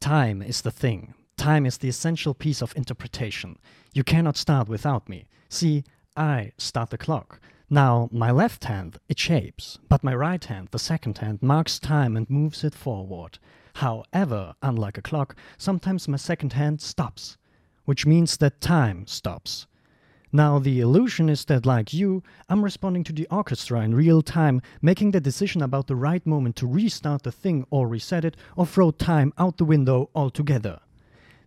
Time is the thing. Time is the essential piece of interpretation. You cannot start without me. See, I start the clock. Now, my left hand, it shapes, but my right hand, the second hand, marks time and moves it forward. However, unlike a clock, sometimes my second hand stops, which means that time stops. Now, the illusion is that, like you, I'm responding to the orchestra in real time, making the decision about the right moment to restart the thing or reset it or throw time out the window altogether.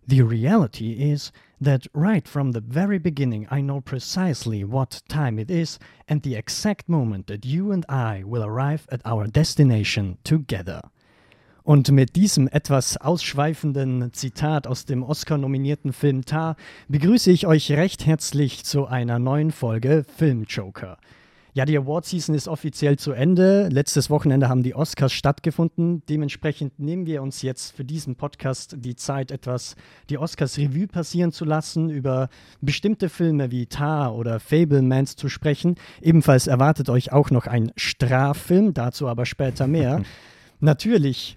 The reality is that right from the very beginning I know precisely what time it is and the exact moment that you and I will arrive at our destination together. Und mit diesem etwas ausschweifenden Zitat aus dem Oscar-nominierten Film Tar begrüße ich euch recht herzlich zu einer neuen Folge Film Joker. Ja, die Award-Season ist offiziell zu Ende. Letztes Wochenende haben die Oscars stattgefunden. Dementsprechend nehmen wir uns jetzt für diesen Podcast die Zeit, etwas die Oscars Revue passieren zu lassen, über bestimmte Filme wie Tar oder Fablemans zu sprechen. Ebenfalls erwartet euch auch noch ein Straffilm, dazu aber später mehr. Natürlich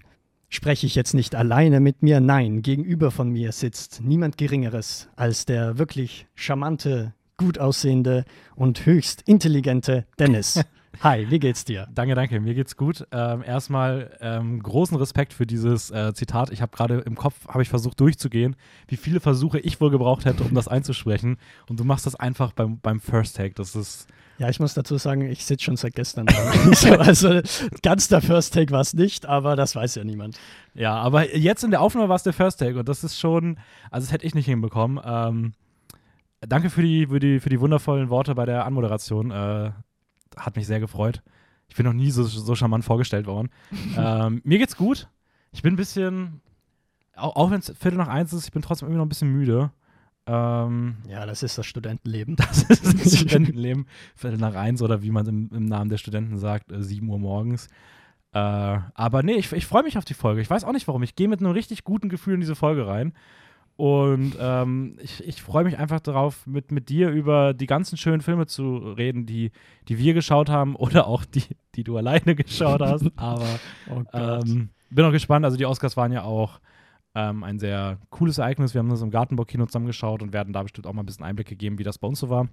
spreche ich jetzt nicht alleine mit mir. Nein, gegenüber von mir sitzt niemand Geringeres als der wirklich charmante, gut aussehende und höchst intelligente Dennis. Hi, wie geht's dir? Danke, danke. Mir geht's gut. Ähm, erstmal ähm, großen Respekt für dieses äh, Zitat. Ich habe gerade im Kopf habe ich versucht durchzugehen, wie viele Versuche ich wohl gebraucht hätte, um das einzusprechen. Und du machst das einfach beim, beim First Take. Das ist ja, ich muss dazu sagen, ich sitze schon seit gestern so, also ganz der First Take war es nicht, aber das weiß ja niemand. Ja, aber jetzt in der Aufnahme war es der First Take und das ist schon, also das hätte ich nicht hinbekommen. Ähm, danke für die, für, die, für die wundervollen Worte bei der Anmoderation. Äh, hat mich sehr gefreut. Ich bin noch nie so, so charmant vorgestellt worden. ähm, mir geht's gut. Ich bin ein bisschen, auch, auch wenn es Viertel nach eins ist, ich bin trotzdem immer noch ein bisschen müde. Ähm, ja, das ist das Studentenleben. Das ist das Studentenleben. Viertel nach eins oder wie man im, im Namen der Studenten sagt, äh, 7 Uhr morgens. Äh, aber nee, ich, ich freue mich auf die Folge. Ich weiß auch nicht warum. Ich gehe mit einem richtig guten Gefühl in diese Folge rein. Und ähm, ich, ich freue mich einfach darauf, mit, mit dir über die ganzen schönen Filme zu reden, die, die wir geschaut haben oder auch die, die du alleine geschaut hast. Aber oh ähm, bin auch gespannt. Also die Oscars waren ja auch ähm, ein sehr cooles Ereignis. Wir haben das im Gartenbaukino zusammengeschaut und werden da bestimmt auch mal ein bisschen Einblicke geben, wie das bei uns so war.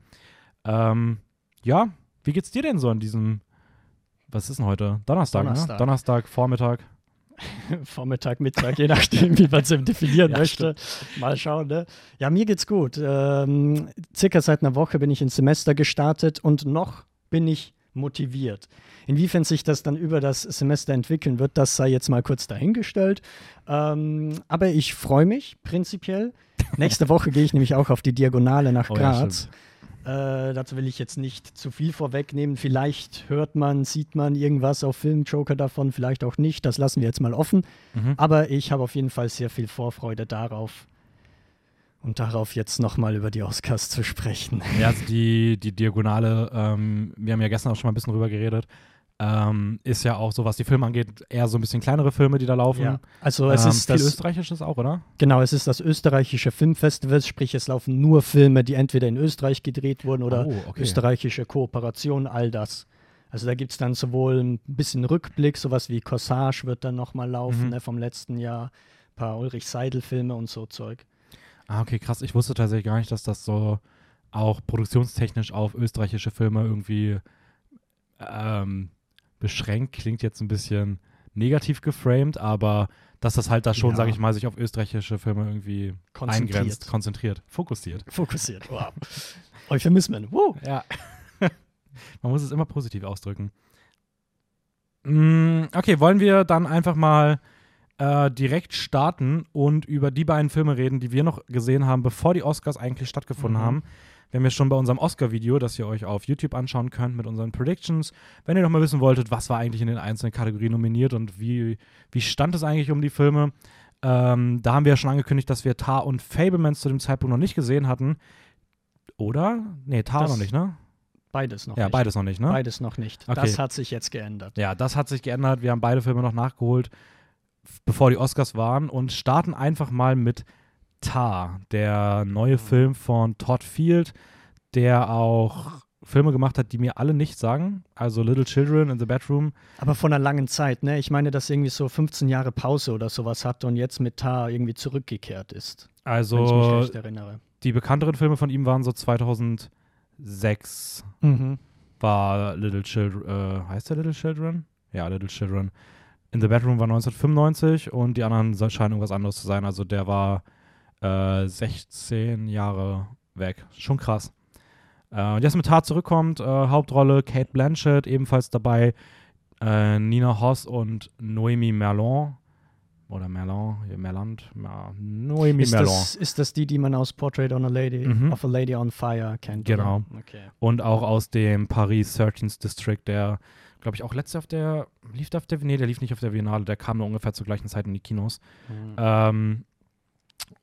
Ähm, ja, wie geht's dir denn so an diesem, was ist denn heute? Donnerstag, Donnerstag. ne? Donnerstag, Vormittag. Vormittag, Mittag, je nachdem, wie man es definieren ja, möchte. Stimmt. Mal schauen, ne? Ja, mir geht's gut. Ähm, circa seit einer Woche bin ich ins Semester gestartet und noch bin ich motiviert. Inwiefern sich das dann über das Semester entwickeln wird, das sei jetzt mal kurz dahingestellt. Ähm, aber ich freue mich prinzipiell. Nächste Woche gehe ich nämlich auch auf die Diagonale nach Graz. Oh ja, äh, dazu will ich jetzt nicht zu viel vorwegnehmen. Vielleicht hört man, sieht man irgendwas auf Film Joker davon, vielleicht auch nicht. Das lassen wir jetzt mal offen. Mhm. Aber ich habe auf jeden Fall sehr viel Vorfreude darauf, und darauf jetzt nochmal über die Oscars zu sprechen. Ja, also die, die Diagonale, ähm, wir haben ja gestern auch schon mal ein bisschen drüber geredet, ähm, ist ja auch so, was die Filme angeht, eher so ein bisschen kleinere Filme, die da laufen. Ja. Also es ähm, ist viel das österreichisches auch, oder? Genau, es ist das österreichische Filmfestival, sprich es laufen nur Filme, die entweder in Österreich gedreht wurden oder oh, okay. österreichische Kooperation, all das. Also da gibt es dann sowohl ein bisschen Rückblick, sowas wie Corsage wird dann nochmal laufen mhm. ne, vom letzten Jahr, ein paar Ulrich Seidel-Filme und so Zeug. Ah, okay, krass. Ich wusste tatsächlich gar nicht, dass das so auch produktionstechnisch auf österreichische Filme irgendwie ähm, beschränkt. Klingt jetzt ein bisschen negativ geframed, aber dass das halt da schon, ja. sage ich mal, sich auf österreichische Filme irgendwie konzentriert. eingrenzt, konzentriert, fokussiert. Fokussiert, wow. Euphemismen, wow. Ja. Man muss es immer positiv ausdrücken. Mm, okay, wollen wir dann einfach mal äh, direkt starten und über die beiden Filme reden, die wir noch gesehen haben, bevor die Oscars eigentlich stattgefunden mhm. haben. Wir haben ja schon bei unserem Oscar-Video, das ihr euch auf YouTube anschauen könnt mit unseren Predictions. Wenn ihr noch mal wissen wolltet, was war eigentlich in den einzelnen Kategorien nominiert und wie, wie stand es eigentlich um die Filme, ähm, da haben wir ja schon angekündigt, dass wir Tar und Fablemans zu dem Zeitpunkt noch nicht gesehen hatten. Oder? Nee, Tar das noch nicht, ne? Beides noch ja, nicht. Ja, beides noch nicht, ne? Beides noch nicht. Okay. Das hat sich jetzt geändert. Ja, das hat sich geändert. Wir haben beide Filme noch nachgeholt bevor die Oscars waren und starten einfach mal mit Tar, der neue Film von Todd Field, der auch Filme gemacht hat, die mir alle nichts sagen. Also Little Children in the Bedroom. Aber von einer langen Zeit, ne? Ich meine, dass er irgendwie so 15 Jahre Pause oder sowas hatte und jetzt mit Tar irgendwie zurückgekehrt ist. Also wenn ich mich recht erinnere. die bekannteren Filme von ihm waren so 2006 Mhm. war Little Children, äh, heißt der Little Children? Ja, Little Children. In the Bedroom war 1995 und die anderen scheinen irgendwas anderes zu sein. Also der war äh, 16 Jahre weg. Schon krass. Äh, und jetzt mit Tat zurückkommt, äh, Hauptrolle Kate Blanchett, ebenfalls dabei äh, Nina Hoss und Noemi Merlon. Oder Merlon, hier Merland, ja, Noemi Ist Merlon. das, ist das die, die man aus Portrait on a Lady, Mhm. of a Lady on Fire kennt? Genau. Okay. Und auch aus dem Paris 13th District, der, glaube ich, auch letztes Jahr auf der, lief der auf der, nee, der lief nicht auf der Biennale, der kam nur ungefähr zur gleichen Zeit in die Kinos. Mhm. Ähm,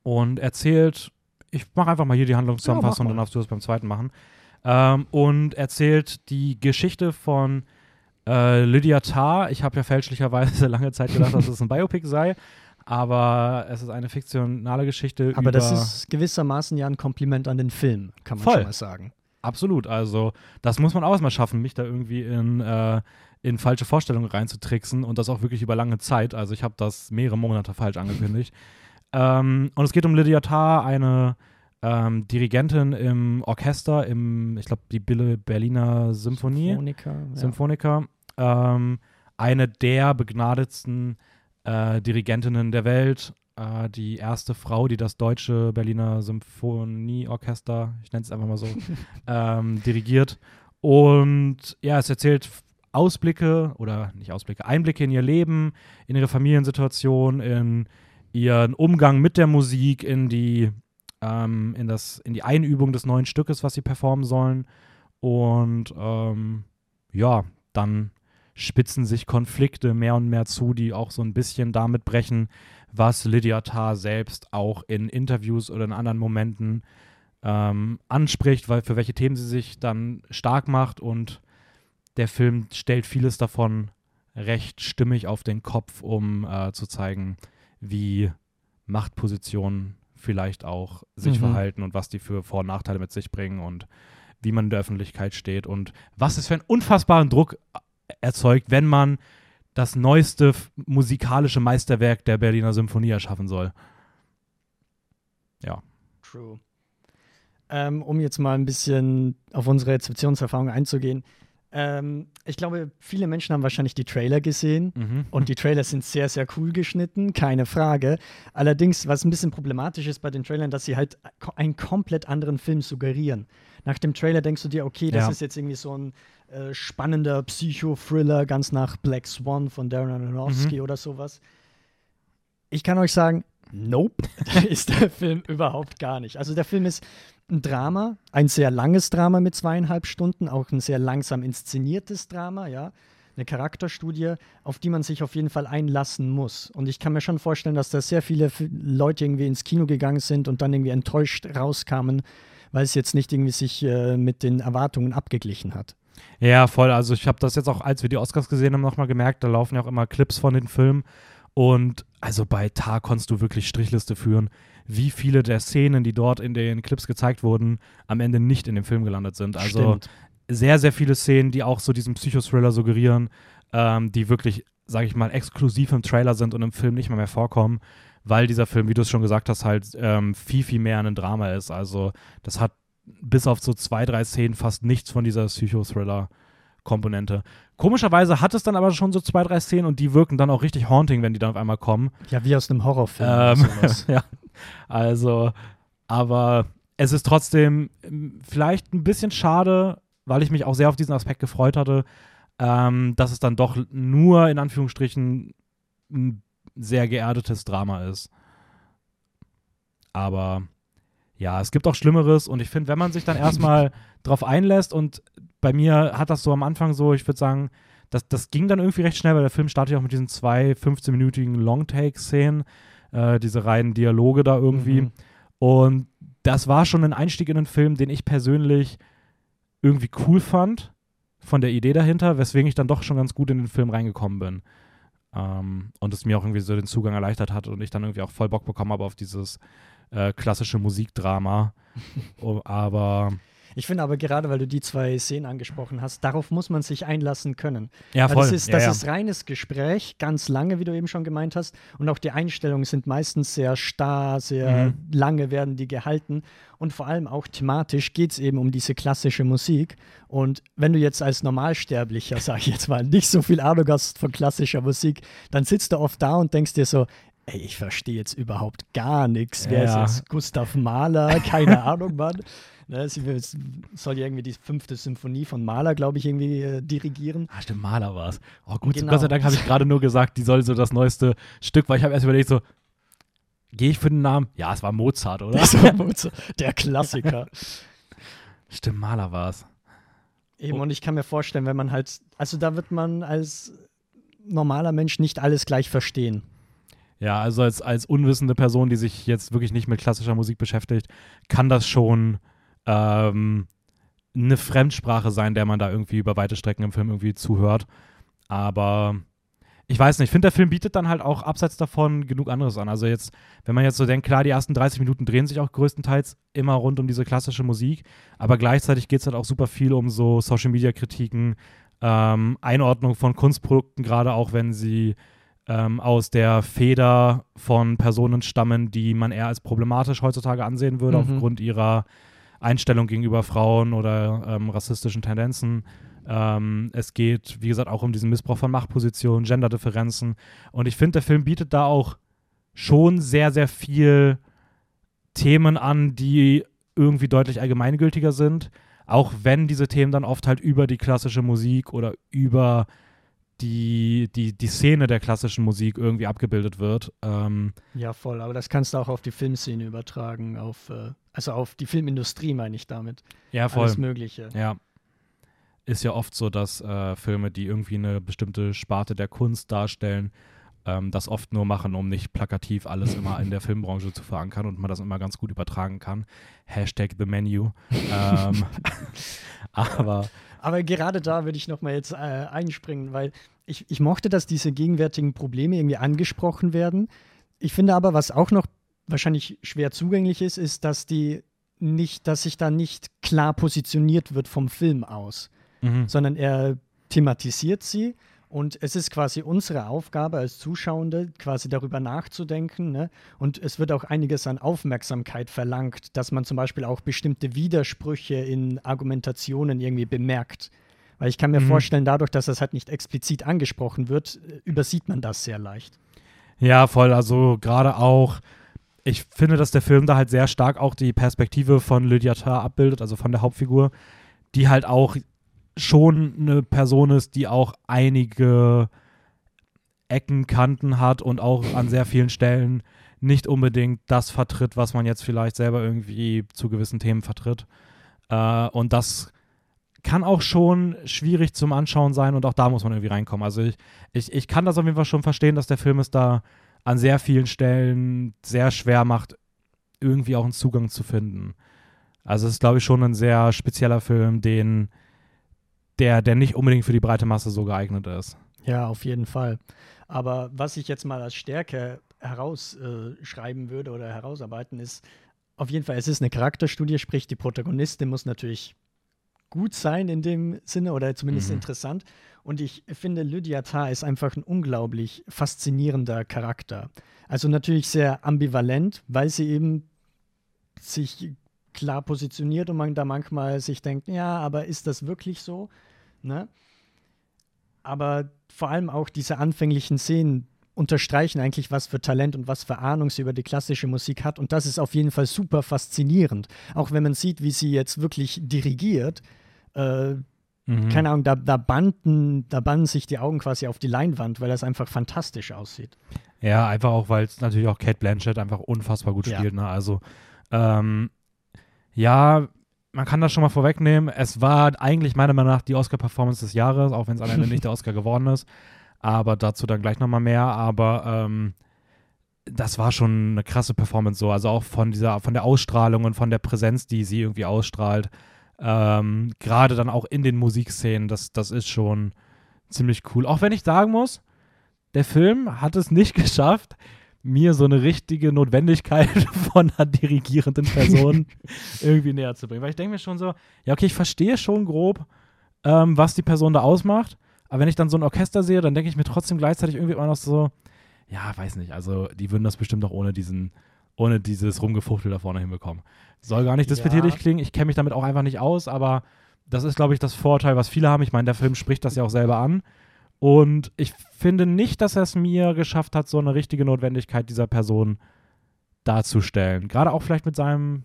und erzählt, ich mache einfach mal hier die Handlungszusammenfassung, Ja, dann darfst du das beim zweiten machen. Ähm, und erzählt die Geschichte von äh, Lydia Tarr. Ich habe ja fälschlicherweise lange Zeit gedacht, dass es ein Biopic sei, aber es ist eine fiktionale Geschichte Aber das ist gewissermaßen ja ein Kompliment an den Film, kann man Voll. schon mal sagen. Absolut, also das muss man auch erstmal schaffen, mich da irgendwie in, äh, in falsche Vorstellungen reinzutricksen und das auch wirklich über lange Zeit. Also ich habe das mehrere Monate falsch angekündigt. ähm, und es geht um Lydia Tarr, eine ähm, Dirigentin im Orchester, im, ich glaube, die Bille Berliner Symphonie. Symphoniker, ja. Symphoniker. Ähm, eine der begnadetsten äh, Dirigentinnen der Welt. Äh, die erste Frau, die das deutsche Berliner Symphonieorchester, ich nenne es einfach mal so, ähm, dirigiert. Und ja, es erzählt Ausblicke oder nicht Ausblicke, Einblicke in ihr Leben, in ihre Familiensituation, in ihren Umgang mit der Musik, in die, ähm, in das, in die Einübung des neuen Stückes, was sie performen sollen. Und ähm, ja, dann spitzen sich Konflikte mehr und mehr zu, die auch so ein bisschen damit brechen, was Lydia Tarr selbst auch in Interviews oder in anderen Momenten ähm, anspricht, weil für welche Themen sie sich dann stark macht und der Film stellt vieles davon recht stimmig auf den Kopf, um äh, zu zeigen, wie Machtpositionen vielleicht auch sich Mhm. verhalten und was die für Vor- und Nachteile mit sich bringen und wie man in der Öffentlichkeit steht und was es für einen unfassbaren Druck erzeugt, wenn man das neueste musikalische Meisterwerk der Berliner Symphonie erschaffen soll. True. Ähm, um jetzt mal ein bisschen auf unsere Rezeptionserfahrung einzugehen. Ähm, ich glaube, viele Menschen haben wahrscheinlich die Trailer gesehen. Mhm. Und die Trailer sind sehr, sehr cool geschnitten, keine Frage. Allerdings, was ein bisschen problematisch ist bei den Trailern, dass sie halt einen komplett anderen Film suggerieren. Nach dem Trailer denkst du dir, okay, das Ja. ist jetzt irgendwie so ein äh, spannender Psycho-Thriller, ganz nach Black Swan von Darren Aronofsky Mhm. oder sowas. Ich kann euch sagen, nope, ist der Film überhaupt gar nicht. Also der Film ist ein Drama, ein sehr langes Drama mit zweieinhalb Stunden, auch ein sehr langsam inszeniertes Drama, ja. Eine Charakterstudie, auf die man sich auf jeden Fall einlassen muss. Und ich kann mir schon vorstellen, dass da sehr viele Leute irgendwie ins Kino gegangen sind und dann irgendwie enttäuscht rauskamen, weil es jetzt nicht irgendwie sich äh, mit den Erwartungen abgeglichen hat. Ja, voll. Also ich habe das jetzt auch, als wir die Oscars gesehen haben, nochmal gemerkt, da laufen ja auch immer Clips von den Filmen. Und also bei Tar konntest du wirklich Strichliste führen, wie viele der Szenen, die dort in den Clips gezeigt wurden, am Ende nicht in dem Film gelandet sind. Also Stimmt. sehr, sehr viele Szenen, die auch so diesen Psychothriller suggerieren, ähm, die wirklich, sage ich mal, exklusiv im Trailer sind und im Film nicht mehr, mehr vorkommen, weil dieser Film, wie du es schon gesagt hast, halt ähm, viel, viel mehr ein Drama ist. Also das hat bis auf so zwei, drei Szenen fast nichts von dieser Psychothriller-Komponente. Komischerweise hat es dann aber schon so zwei, drei Szenen und die wirken dann auch richtig haunting, wenn die dann auf einmal kommen. Ja, wie aus einem Horrorfilm. Ähm, ja, also, aber es ist trotzdem ähm, vielleicht ein bisschen schade, weil ich mich auch sehr auf diesen Aspekt gefreut hatte, ähm, dass es dann doch nur in Anführungsstrichen ein sehr geerdetes Drama ist. Aber ja, es gibt auch Schlimmeres und ich finde, wenn man sich dann erstmal drauf einlässt und bei mir hat das so am Anfang so, ich würde sagen, das, das ging dann irgendwie recht schnell, weil der Film startet ja auch mit diesen zwei 15-minütigen Long-Take-Szenen, äh, diese reinen Dialoge da irgendwie. Mhm. Und das war schon ein Einstieg in den Film, den ich persönlich irgendwie cool fand, von der Idee dahinter, weswegen ich dann doch schon ganz gut in den Film reingekommen bin. Ähm, und es mir auch irgendwie so den Zugang erleichtert hat und ich dann irgendwie auch voll Bock bekommen habe auf dieses äh, klassische Musikdrama. oh, aber Ich finde aber gerade, weil du die zwei Szenen angesprochen hast, darauf muss man sich einlassen können. Ja, Weil voll. Das, ist, das ja. ist reines Gespräch, ganz lange, wie du eben schon gemeint hast. Und auch die Einstellungen sind meistens sehr starr, sehr Mhm. lange werden die gehalten. Und vor allem auch thematisch geht es eben um diese klassische Musik. Und wenn du jetzt als Normalsterblicher, sag ich jetzt mal, nicht so viel Ahnung hast von klassischer Musik, dann sitzt du oft da und denkst dir so, ey, ich verstehe jetzt überhaupt gar nichts. Wer Ja. ist jetzt Gustav Mahler? Keine Ahnung, Mann. Ne, es soll ja irgendwie die fünfte Symphonie von Mahler, glaube ich, irgendwie äh, dirigieren. Ah, stimmt, Maler war es. Oh gut, Genau. Gott sei Dank habe ich gerade nur gesagt, die soll so das neueste Stück, weil ich habe erst überlegt so, gehe ich für den Namen? Ja, es war Mozart, oder? Das war Mozart, der Klassiker. Stimmt, Maler war es. Eben, und ich kann mir vorstellen, wenn man halt, also da wird man als normaler Mensch nicht alles gleich verstehen. Ja, also als, als unwissende Person, die sich jetzt wirklich nicht mit klassischer Musik beschäftigt, kann das schon ähm, eine Fremdsprache sein, der man da irgendwie über weite Strecken im Film irgendwie zuhört. Aber ich weiß nicht, ich finde, der Film bietet dann halt auch abseits davon genug anderes an. Also jetzt, wenn man jetzt so denkt, klar, die ersten 30 Minuten drehen sich auch größtenteils immer rund um diese klassische Musik, aber gleichzeitig geht es halt auch super viel um so Social-Media-Kritiken, ähm, Einordnung von Kunstprodukten, gerade auch wenn sie ähm, aus der Feder von Personen stammen, die man eher als problematisch heutzutage ansehen würde, Mhm. aufgrund ihrer Einstellung gegenüber Frauen oder ähm, rassistischen Tendenzen. Ähm, es geht, wie gesagt, auch um diesen Missbrauch von Machtpositionen, Genderdifferenzen. Und ich finde, der Film bietet da auch schon sehr, sehr viel Themen an, die irgendwie deutlich allgemeingültiger sind. Auch wenn diese Themen dann oft halt über die klassische Musik oder über die, die, die Szene der klassischen Musik irgendwie abgebildet wird. Ähm, Ja, voll, aber das kannst du auch auf die Filmszene übertragen, auf, äh, also auf die Filmindustrie meine ich damit. ja, voll. Alles Mögliche. Ja. Ist ja oft so, dass äh, Filme, die irgendwie eine bestimmte Sparte der Kunst darstellen, ähm, das oft nur machen, um nicht plakativ alles immer in der Filmbranche zu verankern und man das immer ganz gut übertragen kann. Hashtag the menu. ähm, aber Aber gerade da würde ich nochmal jetzt äh, einspringen, weil ich, ich mochte, dass diese gegenwärtigen Probleme irgendwie angesprochen werden. Ich finde aber, was auch noch wahrscheinlich schwer zugänglich ist, ist, dass die nicht, dass sich da nicht klar positioniert wird vom Film aus, mhm. sondern er thematisiert sie und es ist quasi unsere Aufgabe als Zuschauende, quasi darüber nachzudenken. Ne? Und es wird auch einiges an Aufmerksamkeit verlangt, dass man zum Beispiel auch bestimmte Widersprüche in Argumentationen irgendwie bemerkt. Weil ich kann mir Mhm. vorstellen, dadurch, dass das halt nicht explizit angesprochen wird, äh, übersieht man das sehr leicht. Ja, voll. Also gerade auch, ich finde, dass der Film da halt sehr stark auch die Perspektive von Lydia Tarr abbildet, also von der Hauptfigur, die halt auch schon eine Person ist, die auch einige Ecken, Kanten hat und auch an sehr vielen Stellen nicht unbedingt das vertritt, was man jetzt vielleicht selber irgendwie zu gewissen Themen vertritt. Äh, und das kann auch schon schwierig zum Anschauen sein und auch da muss man irgendwie reinkommen. Also ich, ich, ich kann das auf jeden Fall schon verstehen, dass der Film es da an sehr vielen Stellen sehr schwer macht, irgendwie auch einen Zugang zu finden. Also es ist, glaube ich, schon ein sehr spezieller Film, den, der, der nicht unbedingt für die breite Masse so geeignet ist. Ja, auf jeden Fall. Aber was ich jetzt mal als Stärke herausschreiben würde oder herausarbeiten, ist auf jeden Fall, es ist eine Charakterstudie, sprich die Protagonistin muss natürlich gut sein in dem Sinne oder zumindest Mhm. interessant. Und ich finde, Lydia Tarr ist einfach ein unglaublich faszinierender Charakter. Also natürlich sehr ambivalent, weil sie eben sich klar positioniert und man da manchmal sich denkt, ja, aber ist das wirklich so? Ne? Aber vor allem auch diese anfänglichen Szenen unterstreichen eigentlich, was für Talent und was für Ahnung sie über die klassische Musik hat. Und das ist auf jeden Fall super faszinierend. Auch wenn man sieht, wie sie jetzt wirklich dirigiert. Äh, Mhm. Keine Ahnung, da, da, banden, da banden sich die Augen quasi auf die Leinwand, weil das einfach fantastisch aussieht. Ja, einfach auch, weil es natürlich auch Kate Blanchett einfach unfassbar gut Ja. spielt. Ne? Also, ähm, ja, man kann das schon mal vorwegnehmen. Es war eigentlich meiner Meinung nach die Oscar-Performance des Jahres, auch wenn es am Ende nicht der Oscar geworden ist. Aber dazu dann gleich nochmal mehr. Aber ähm, das war schon eine krasse Performance so. Also auch von dieser, von der Ausstrahlung und von der Präsenz, die sie irgendwie ausstrahlt. Ähm, Gerade dann auch in den Musikszenen, das, das ist schon ziemlich cool. Auch wenn ich sagen muss, der Film hat es nicht geschafft, mir so eine richtige Notwendigkeit von einer dirigierenden Person irgendwie näher zu bringen. Weil ich denke mir schon so, ja, okay, ich verstehe schon grob, ähm, was die Person da ausmacht, aber wenn ich dann so ein Orchester sehe, dann denke ich mir trotzdem gleichzeitig irgendwie immer noch so, ja, weiß nicht, also die würden das bestimmt auch ohne diesen, ohne dieses Rumgefuchtel da vorne hinbekommen. Soll gar nicht despektierlich Ja. klingen, ich kenne mich damit auch einfach nicht aus, aber das ist, glaube ich, das Vorteil, was viele haben. Ich meine, der Film spricht das ja auch selber an. Und ich finde nicht, dass er es mir geschafft hat, so eine richtige Notwendigkeit dieser Person darzustellen. Gerade auch vielleicht mit seinem,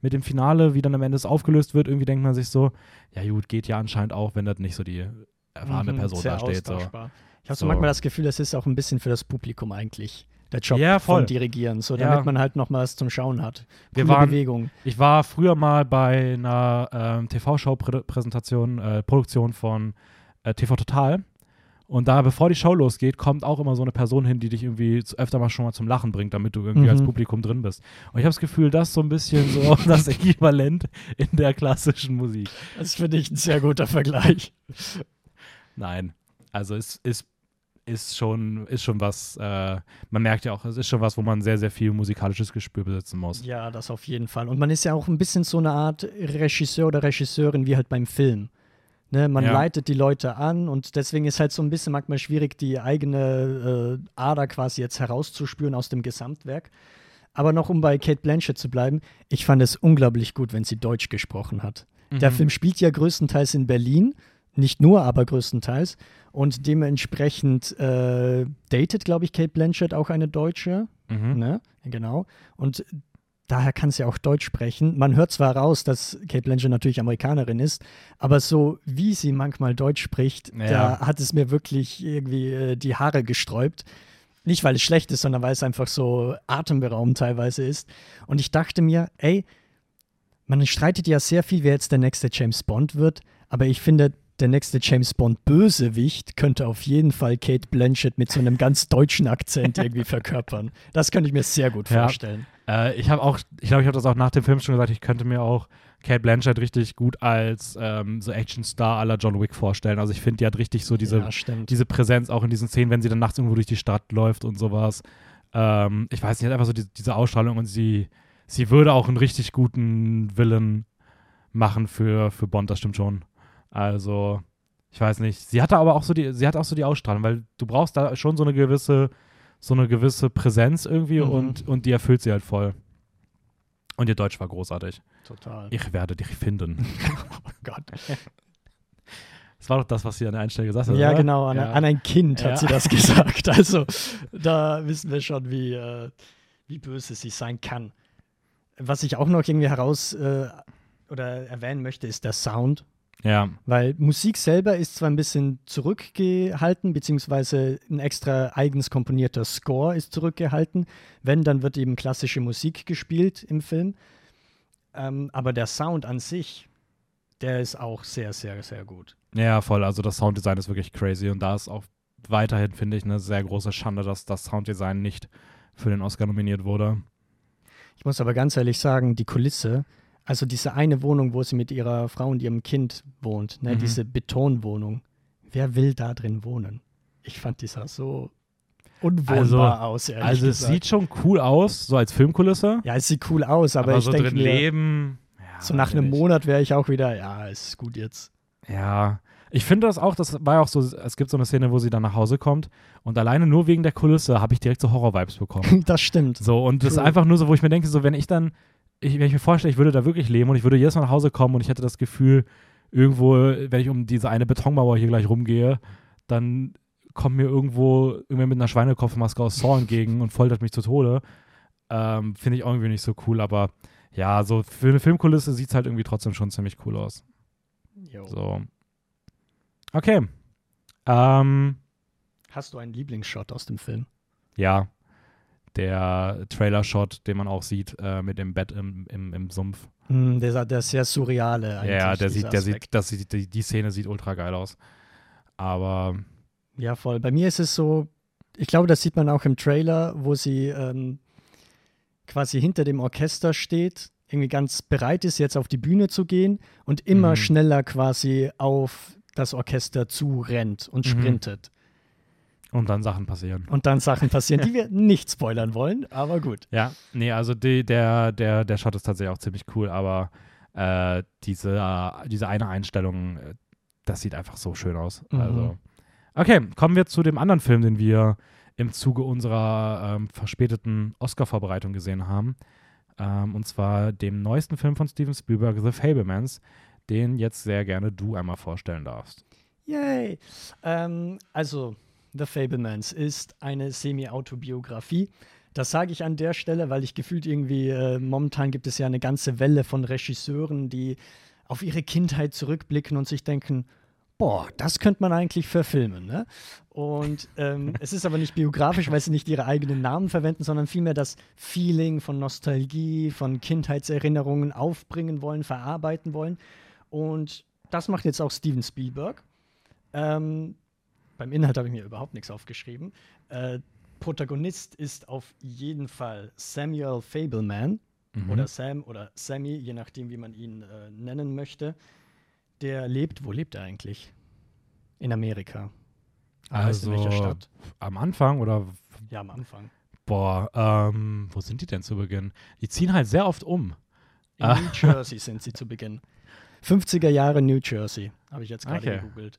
mit dem Finale, wie dann am Ende es aufgelöst wird, irgendwie denkt man sich so, ja gut, geht ja anscheinend auch, wenn das nicht so die erfahrene Mhm, Person da steht. So. Ich habe so manchmal das Gefühl, es ist auch ein bisschen für das Publikum eigentlich der Job Ja, voll. vom Dirigieren, so Ja. damit man halt noch mal was zum Schauen hat. Wir Coole waren- Bewegung. Ich war früher mal bei einer ähm, TV-Show-Präsentation, äh, Produktion von äh, TV Total. Und da, bevor die Show losgeht, kommt auch immer so eine Person hin, die dich irgendwie öfter mal schon mal zum Lachen bringt, damit du irgendwie Mhm. als Publikum drin bist. Und ich habe das Gefühl, das ist so ein bisschen so das Äquivalent in der klassischen Musik. Das finde ich ein sehr guter Vergleich. Nein. Also es ist, ist, schon, ist schon was, äh, man merkt ja auch, es ist schon was, wo man sehr, sehr viel musikalisches Gespür besitzen muss. Ja, das auf jeden Fall. Und man ist ja auch ein bisschen so eine Art Regisseur oder Regisseurin wie halt beim Film. Ne, man Ja. leitet die Leute an und deswegen ist halt so ein bisschen manchmal schwierig, die eigene äh, Ader quasi jetzt herauszuspüren aus dem Gesamtwerk. Aber noch um bei Kate Blanchett zu bleiben, ich fand es unglaublich gut, wenn sie Deutsch gesprochen hat. Der Mhm. Film spielt ja größtenteils in Berlin, nicht nur, aber größtenteils. Und dementsprechend äh, datet, glaube ich, Kate Blanchett auch eine Deutsche. Mhm. Ne? Genau. Und daher kann sie auch Deutsch sprechen. Man hört zwar raus, dass Kate Blanchett natürlich Amerikanerin ist, aber so wie sie manchmal Deutsch spricht, Ja. da hat es mir wirklich irgendwie äh, die Haare gesträubt. Nicht, weil es schlecht ist, sondern weil es einfach so atemberaubend teilweise ist. Und ich dachte mir, ey, man streitet ja sehr viel, wer jetzt der nächste James Bond wird, aber ich finde, der nächste James Bond Bösewicht könnte auf jeden Fall Kate Blanchett mit so einem ganz deutschen Akzent irgendwie verkörpern. Das könnte ich mir sehr gut Ja. Äh, ich habe auch, ich glaube, ich habe das auch nach dem Film schon gesagt, ich könnte mir auch Kate Blanchett richtig gut als ähm, so Actionstar aller John Wick vorstellen. Also ich finde, die hat richtig so diese, ja, diese Präsenz auch in diesen Szenen, wenn sie dann nachts irgendwo durch die Stadt läuft und sowas. Ähm, ich weiß nicht, hat einfach so die, diese Ausstrahlung und sie, sie würde auch einen richtig guten Willen machen für, für Bond, das stimmt schon. Also, ich weiß nicht. Sie hatte aber auch so die, sie hat auch so die Ausstrahlung, weil du brauchst da schon so eine gewisse, so eine gewisse Präsenz irgendwie Mhm. und, und die erfüllt sie halt voll. Und ihr Deutsch war großartig. Total. Ich werde dich finden. Oh Gott. Das war doch das, was sie an der Einstellung gesagt hat. Ja, oder? genau, an, Ja. an ein Kind hat Ja. sie das gesagt. Also da wissen wir schon, wie, äh, wie böse sie sein kann. Was ich auch noch irgendwie heraus äh, oder erwähnen möchte, ist der Sound. Ja, Weil Musik selber ist zwar ein bisschen zurückgehalten, beziehungsweise ein extra eigens komponierter Score ist zurückgehalten. Wenn, dann wird eben klassische Musik gespielt im Film. Ähm, aber der Sound an sich, der ist auch sehr, sehr, sehr gut. Ja, voll. Also das Sounddesign ist wirklich crazy und da ist auch weiterhin, finde ich, eine sehr große Schande, dass das Sounddesign nicht für den Oscar nominiert wurde. Ich muss aber ganz ehrlich sagen, die Kulisse, also diese eine Wohnung, wo sie mit ihrer Frau und ihrem Kind wohnt, ne, Mhm. diese Betonwohnung, wer will da drin wohnen? Ich fand die sah so unwohnbar Also- aus, ehrlich also es gesagt. sieht schon cool aus, so als Filmkulisse. ja, es sieht cool aus, aber, aber, ich so denke drin mir, leben. Ja, so nach einem Monat wäre ich auch wieder, ja, es ist gut jetzt. Ja. Ich finde das auch, das war ja auch so, es gibt so eine Szene, wo sie dann nach Hause kommt und alleine nur wegen der Kulisse habe ich direkt so Horror-Vibes bekommen. das stimmt. So, und das ist True. einfach nur so, wo ich mir denke, so, wenn ich dann, ich, wenn ich mir vorstelle, ich würde da wirklich leben und ich würde jedes Mal nach Hause kommen und ich hätte das Gefühl, irgendwo, wenn ich um diese eine Betonmauer hier gleich rumgehe, dann kommt mir irgendwo irgendwer mit einer Schweinekopfmaske aus Saw entgegen und foltert mich zu Tode. Ähm, Finde ich irgendwie nicht so cool, aber ja, so für eine Filmkulisse sieht es halt irgendwie trotzdem schon ziemlich cool aus. Jo. So. Okay. Ähm, Hast du einen Lieblingsshot aus dem Film? ja, der Trailer-Shot, den man auch sieht äh, mit dem Bett im, im, im Sumpf. Hm, der, der sehr surreale eigentlich. Ja, der sieht, der sieht, das sieht, die, die Szene sieht ultra geil aus. Aber Ja, voll. Bei mir ist es so, ich glaube, das sieht man auch im Trailer, wo sie ähm, quasi hinter dem Orchester steht, irgendwie ganz bereit ist, jetzt auf die Bühne zu gehen und immer Mhm. schneller quasi auf das Orchester zurennt und Mhm. sprintet. Und dann Sachen passieren. Und dann Sachen passieren, die wir nicht spoilern wollen, aber gut. Ja, nee, also die, der, der, der Shot ist tatsächlich auch ziemlich cool, aber äh, diese, äh, diese eine Einstellung, äh, das sieht einfach so schön aus. Mhm. Also. Okay, kommen wir zu dem anderen Film, den wir im Zuge unserer ähm, verspäteten Oscar-Vorbereitung gesehen haben. Ähm, und zwar dem neuesten Film von Steven Spielberg, The Fablemans, den jetzt sehr gerne du einmal vorstellen darfst. Yay! Ähm, also, The Fablemans ist eine Semi-Autobiografie. Das sage ich an der Stelle, weil ich gefühlt irgendwie, äh, momentan gibt es ja eine ganze Welle von Regisseuren, die auf ihre Kindheit zurückblicken und sich denken, boah, das könnte man eigentlich verfilmen. Ne? Und ähm, es ist aber nicht biografisch, weil sie nicht ihre eigenen Namen verwenden, sondern vielmehr das Feeling von Nostalgie, von Kindheitserinnerungen aufbringen wollen, verarbeiten wollen. Und das macht jetzt auch Steven Spielberg. Ähm, beim Inhalt habe ich mir überhaupt nichts aufgeschrieben. Äh, Protagonist ist auf jeden Fall Samuel Fableman Mhm. oder Sam oder Sammy, je nachdem, wie man ihn äh, nennen möchte. Der lebt, wo lebt er eigentlich? In Amerika. Er heißt in welcher Also, Stadt? am Anfang oder Ja, am Anfang. boah, ähm, wo sind die denn zu Beginn? Die ziehen halt sehr oft um. In. New Jersey sind sie zu Beginn. 50er Jahre New Jersey, habe ich jetzt gerade Okay. gegoogelt.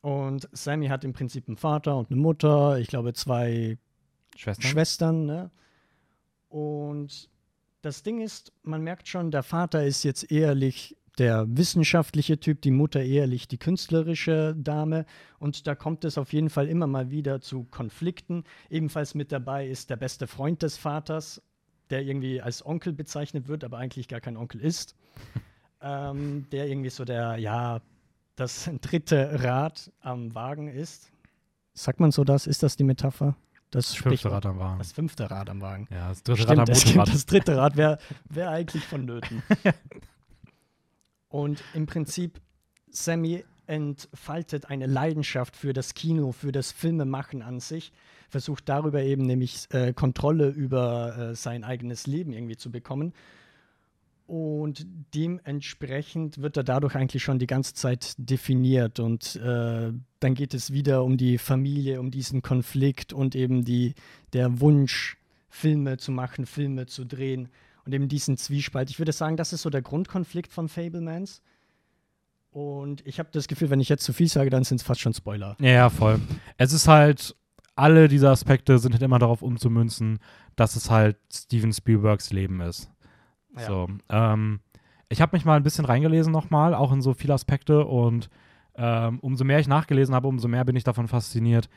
Und Sammy hat im Prinzip einen Vater und eine Mutter, ich glaube zwei Schwestern? Schwestern. Ne? Und das Ding ist, man merkt schon, der Vater ist jetzt ehrlich der wissenschaftliche Typ, die Mutter ehrlich die künstlerische Dame. Und da kommt es auf jeden Fall immer mal wieder zu Konflikten. Ebenfalls mit dabei ist der beste Freund des Vaters, der irgendwie als Onkel bezeichnet wird, aber eigentlich gar kein Onkel ist. ähm, der irgendwie so der, ja, das dritte Rad am Wagen ist. Sagt man so das? Ist das die Metapher? Das fünfte. Rad am Wagen. Das fünfte Rad am Wagen. ja, das dritte Stimmt, Rad am Motorrad. das dritte Rad wäre wär eigentlich vonnöten. Und im Prinzip, Sammy entfaltet eine Leidenschaft für das Kino, für das Filmemachen an sich, versucht darüber eben nämlich äh, Kontrolle über äh, sein eigenes Leben irgendwie zu bekommen. Und dementsprechend wird er dadurch eigentlich schon die ganze Zeit definiert. Und äh, dann geht es wieder um die Familie, um diesen Konflikt und eben die, der Wunsch, Filme zu machen, Filme zu drehen und eben diesen Zwiespalt. Ich würde sagen, das ist so der Grundkonflikt von Fablemans. Und ich habe das Gefühl, wenn ich jetzt zu viel sage, dann sind es fast schon Spoiler. Ja, ja, voll. Es ist halt, alle diese Aspekte sind halt immer darauf umzumünzen, dass es halt Steven Spielbergs Leben ist. Ja. So, ähm, ich habe mich mal ein bisschen reingelesen nochmal, auch in so viele Aspekte und ähm, umso mehr ich nachgelesen habe, umso mehr bin ich davon fasziniert,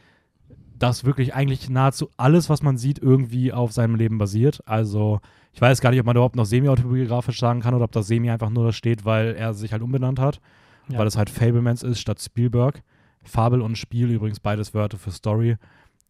dass wirklich eigentlich nahezu alles, was man sieht, irgendwie auf seinem Leben basiert. Also ich weiß gar nicht, ob man überhaupt noch semi-autobiografisch sagen kann oder ob das Semi einfach nur da steht, weil er sich halt umbenannt hat, Ja. weil es halt Fablemans ist statt Spielberg. Fabel und Spiel übrigens beides Wörter für Story.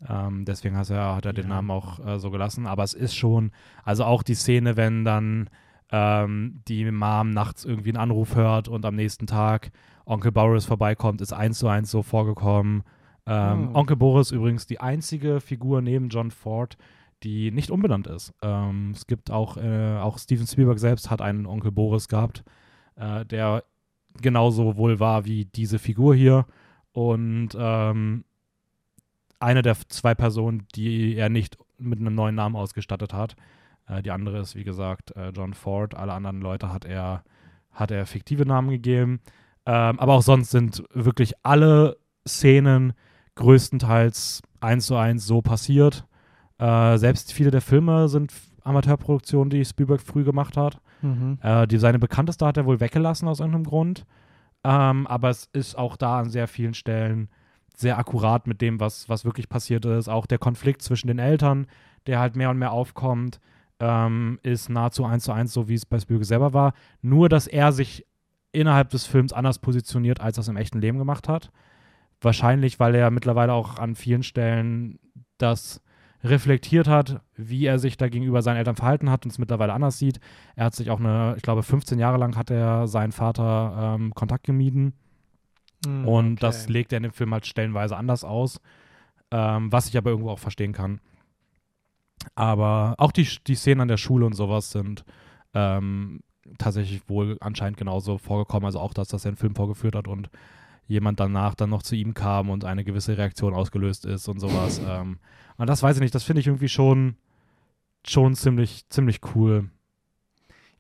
Ähm, deswegen hat er, hat er den Ja. Namen auch äh, so gelassen. Aber es ist schon, also auch die Szene, wenn dann ähm, die Mom nachts irgendwie einen Anruf hört und am nächsten Tag Onkel Boris vorbeikommt, ist eins zu eins so vorgekommen. Ähm, Oh. Onkel Boris übrigens die einzige Figur neben John Ford, die nicht umbenannt ist. Ähm, es gibt auch, äh, auch Steven Spielberg selbst hat einen Onkel Boris gehabt, äh, der genauso wohl war wie diese Figur hier. Und ähm, eine der zwei Personen, die er nicht mit einem neuen Namen ausgestattet hat. Äh, die andere ist, wie gesagt, äh, John Ford. Alle anderen Leute hat er, hat er fiktive Namen gegeben. Ähm, aber auch sonst sind wirklich alle Szenen größtenteils eins zu eins so passiert. Äh, selbst viele der Filme sind Amateurproduktionen, die Spielberg früh gemacht hat. Mhm. Äh, die, seine bekannteste hat er wohl weggelassen aus irgendeinem Grund. Ähm, aber es ist auch da an sehr vielen Stellen sehr akkurat mit dem, was, was wirklich passiert ist. Auch der Konflikt zwischen den Eltern, der halt mehr und mehr aufkommt, ähm, ist nahezu eins zu eins so, wie es bei Spielberg selber war. Nur, dass er sich innerhalb des Films anders positioniert, als er es im echten Leben gemacht hat. Wahrscheinlich, weil er mittlerweile auch an vielen Stellen das reflektiert hat, wie er sich da gegenüber seinen Eltern verhalten hat und es mittlerweile anders sieht. Er hat sich auch eine, ich glaube, 15 Jahre lang hat er seinen Vater ähm, Kontakt gemieden. Mhm, Und okay. das legt er in dem Film halt stellenweise anders aus, ähm, was ich aber irgendwo auch verstehen kann. Aber auch die, die Szenen an der Schule und sowas sind ähm, tatsächlich wohl anscheinend genauso vorgekommen. Also auch das, dass er einen Film vorgeführt hat und jemand danach dann noch zu ihm kam und eine gewisse Reaktion ausgelöst ist und sowas. ähm, und das weiß ich nicht, das finde ich irgendwie schon, schon ziemlich, ziemlich cool.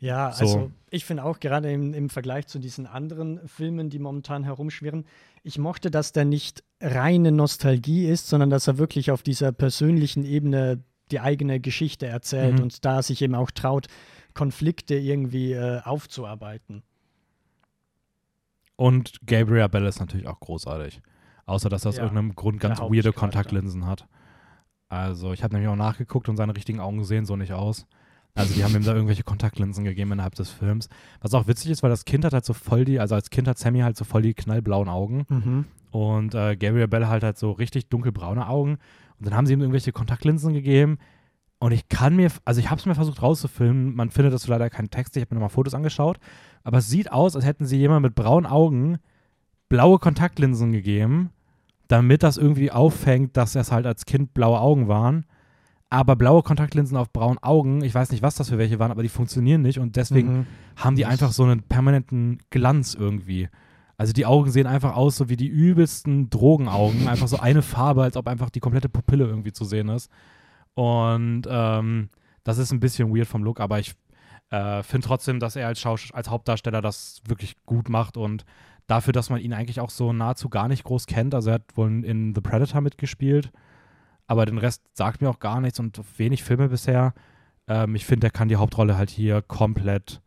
Ja, So. also ich finde auch gerade im, im Vergleich zu diesen anderen Filmen, die momentan herumschwirren, ich mochte, dass der nicht reine Nostalgie ist, sondern dass er wirklich auf dieser persönlichen Ebene die eigene Geschichte erzählt Mhm. und da sich eben auch traut, Konflikte irgendwie äh, aufzuarbeiten. Und Gabriel Bell ist natürlich auch großartig. Außer, dass er aus Ja, irgendeinem Grund ganz weirde. Kontaktlinsen hat. Also, ich habe nämlich auch nachgeguckt und seine richtigen Augen sehen so nicht aus. Also, die haben ihm da irgendwelche Kontaktlinsen gegeben innerhalb des Films. Was auch witzig ist, weil das Kind hat halt so voll die, also als Kind hat Sammy halt so voll die knallblauen Augen. Mhm. Und äh, Gabriel Bell halt halt so richtig dunkelbraune Augen. Und dann haben sie ihm irgendwelche Kontaktlinsen gegeben. Und ich kann mir, also ich habe es mir versucht rauszufilmen. Man findet dazu leider keinen Text. Ich habe mir nochmal Fotos angeschaut. Aber es sieht aus, als hätten sie jemand mit braunen Augen blaue Kontaktlinsen gegeben, damit das irgendwie auffängt, dass es halt als Kind blaue Augen waren. Aber blaue Kontaktlinsen auf braunen Augen, ich weiß nicht, was das für welche waren, aber die funktionieren nicht. Und deswegen Mhm. haben die einfach so einen permanenten Glanz irgendwie. Also die Augen sehen einfach aus so wie die übelsten Drogenaugen. Einfach so eine Farbe, als ob einfach die komplette Pupille irgendwie zu sehen ist. Und ähm, das ist ein bisschen weird vom Look, aber ich äh, finde trotzdem, dass er als, Schaus als Hauptdarsteller das wirklich gut macht und dafür, dass man ihn eigentlich auch so nahezu gar nicht groß kennt. Also er hat wohl in The Predator mitgespielt, aber den Rest sagt mir auch gar nichts und wenig Filme bisher. Ähm, ich finde, er kann die Hauptrolle halt hier komplett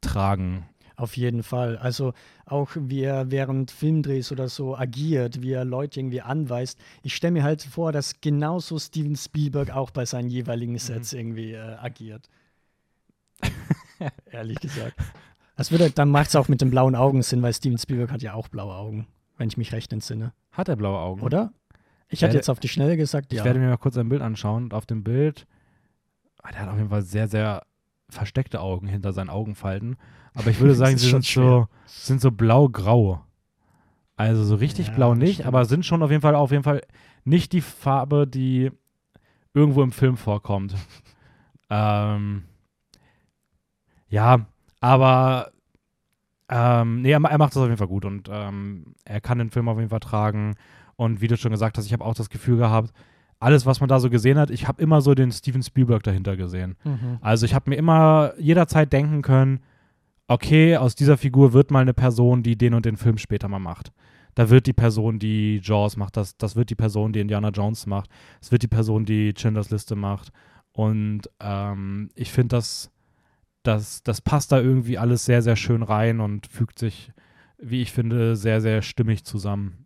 tragen. Auf jeden Fall. Also auch wie er während Filmdrehs oder so agiert, wie er Leute irgendwie anweist. Ich stelle mir halt vor, dass genauso Steven Spielberg auch bei seinen jeweiligen Sets irgendwie äh, agiert. Ehrlich gesagt. Das würde, dann macht es auch mit den blauen Augen Sinn, weil Steven Spielberg hat ja auch blaue Augen, wenn ich mich recht entsinne. Hat er blaue Augen? Oder? Ich hatte jetzt auf die Schnelle gesagt, Ich ja. werde mir mal kurz ein Bild anschauen. Und auf dem Bild, ah, der hat auf jeden Fall sehr, sehr versteckte Augen hinter seinen Augenfalten. Aber ich würde sagen, sie sind so, sind so blau-grau. Also so richtig Ja, blau nicht, stimmt. aber sind schon auf jeden Fall auf jeden Fall nicht die Farbe, die irgendwo im Film vorkommt. ähm, ja, aber ähm, nee, er, er macht das auf jeden Fall gut und ähm, er kann den Film auf jeden Fall tragen. Und wie du schon gesagt hast, ich habe auch das Gefühl gehabt, alles, was man da so gesehen hat, ich habe immer so den Steven Spielberg dahinter gesehen. Mhm. Also ich habe mir immer jederzeit denken können, okay, aus dieser Figur wird mal eine Person, die den und den Film später mal macht. Da wird die Person, die Jaws macht, das, das wird die Person, die Indiana Jones macht, es wird die Person, die Schindlers Liste macht. Und ähm, ich finde, das, das, das passt da irgendwie alles sehr, sehr schön rein und fügt sich, wie ich finde, sehr, sehr stimmig zusammen.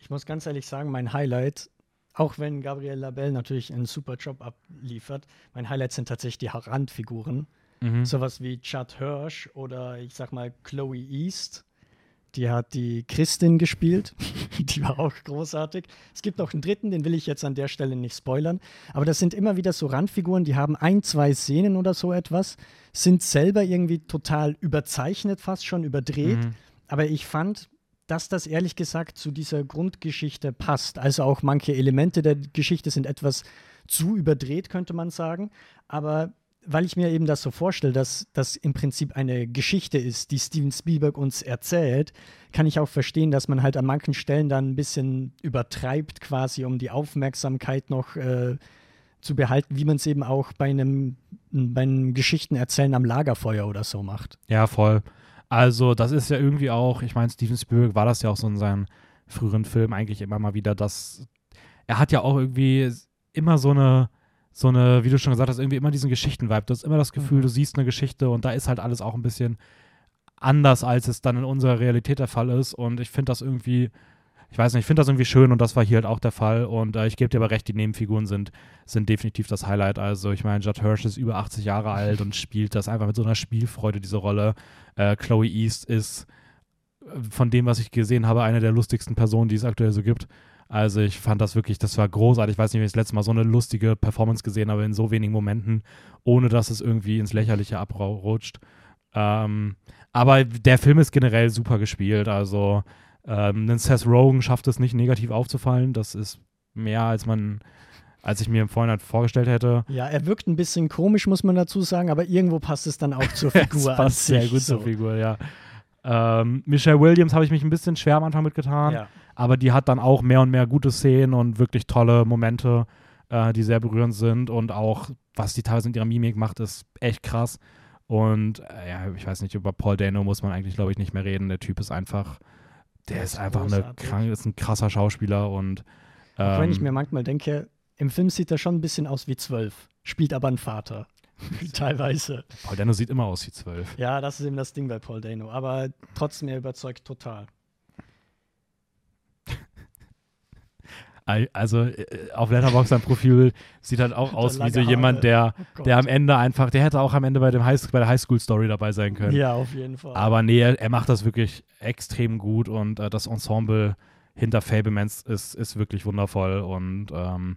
Ich muss ganz ehrlich sagen, mein Highlight, auch wenn Gabriel Labelle natürlich einen super Job abliefert, mein Highlight sind tatsächlich die Randfiguren. Mhm. Sowas wie Chad Hirsch oder ich sag mal Chloe East. Die hat die Christin gespielt. die war auch großartig. Es gibt noch einen dritten, den will ich jetzt an der Stelle nicht spoilern. Aber das sind immer wieder so Randfiguren, die haben ein, zwei Szenen oder so etwas, sind selber irgendwie total überzeichnet, fast schon überdreht. Mhm. Aber ich fand, dass das ehrlich gesagt zu dieser Grundgeschichte passt. Also auch manche Elemente der Geschichte sind etwas zu überdreht, könnte man sagen. Aber weil ich mir eben das so vorstelle, dass das im Prinzip eine Geschichte ist, die Steven Spielberg uns erzählt, kann ich auch verstehen, dass man halt an manchen Stellen dann ein bisschen übertreibt, quasi, um die Aufmerksamkeit noch äh, zu behalten, wie man es eben auch bei einem, bei einem Geschichtenerzählen am Lagerfeuer oder so macht. Ja, voll. Also, das ist ja irgendwie auch, ich meine, Steven Spielberg war das ja auch so in seinen früheren Filmen eigentlich immer mal wieder, dass er hat ja auch irgendwie immer so eine, so eine, wie du schon gesagt hast, irgendwie immer diesen Geschichten-Vibe. Du hast immer das Gefühl, Mhm. du siehst eine Geschichte und da ist halt alles auch ein bisschen anders, als es dann in unserer Realität der Fall ist. Und ich finde das irgendwie, ich weiß nicht, ich finde das irgendwie schön und das war hier halt auch der Fall. Und äh, ich gebe dir aber recht, die Nebenfiguren sind, sind definitiv das Highlight. Also ich meine, Judd Hirsch ist über 80 Jahre alt und spielt das einfach mit so einer Spielfreude, diese Rolle. Äh, Chloe East ist äh, von dem, was ich gesehen habe, eine der lustigsten Personen, die es aktuell so gibt. Also ich fand das wirklich, das war großartig. Ich weiß nicht, wenn ich das letzte Mal so eine lustige Performance gesehen habe in so wenigen Momenten, ohne dass es irgendwie ins Lächerliche abrutscht. Ähm, aber der Film ist generell super gespielt. Also ähm, ein Seth Rogen schafft es nicht negativ aufzufallen. Das ist mehr, als man, als ich mir im Vorhinein vorgestellt hätte. Ja, er wirkt ein bisschen komisch, muss man dazu sagen, aber irgendwo passt es dann auch zur Es Figur an passt sehr gut so. zur Figur, ja. Ähm, Michelle Williams habe ich mich ein bisschen schwer am Anfang mitgetan, Ja. aber die hat dann auch mehr und mehr gute Szenen und wirklich tolle Momente, äh, die sehr berührend sind und auch, was die teilweise in ihrer Mimik macht, ist echt krass. Und äh, ja, ich weiß nicht, über Paul Dano muss man eigentlich, glaube ich, nicht mehr reden. Der Typ ist einfach, der, ist, ist einfach eine krank, ist ein krasser Schauspieler und Auch wenn ich ähm, mir manchmal denke, im Film sieht er schon ein bisschen aus wie zwölf, spielt aber einen Vater. Teilweise. Paul Dano sieht immer aus wie zwölf. Ja, das ist eben das Ding bei Paul Dano. Aber trotzdem, er überzeugt total. Also äh, auf Letterboxd sein Profil sieht halt auch aus wie so jemand, der, Oh der am Ende einfach, der hätte auch am Ende bei, dem High, bei der Highschool-Story dabei sein können. Ja, auf jeden Fall. Aber nee, er, er macht das wirklich extrem gut und äh, das Ensemble hinter Fablemans ist, ist wirklich wundervoll. Und ähm,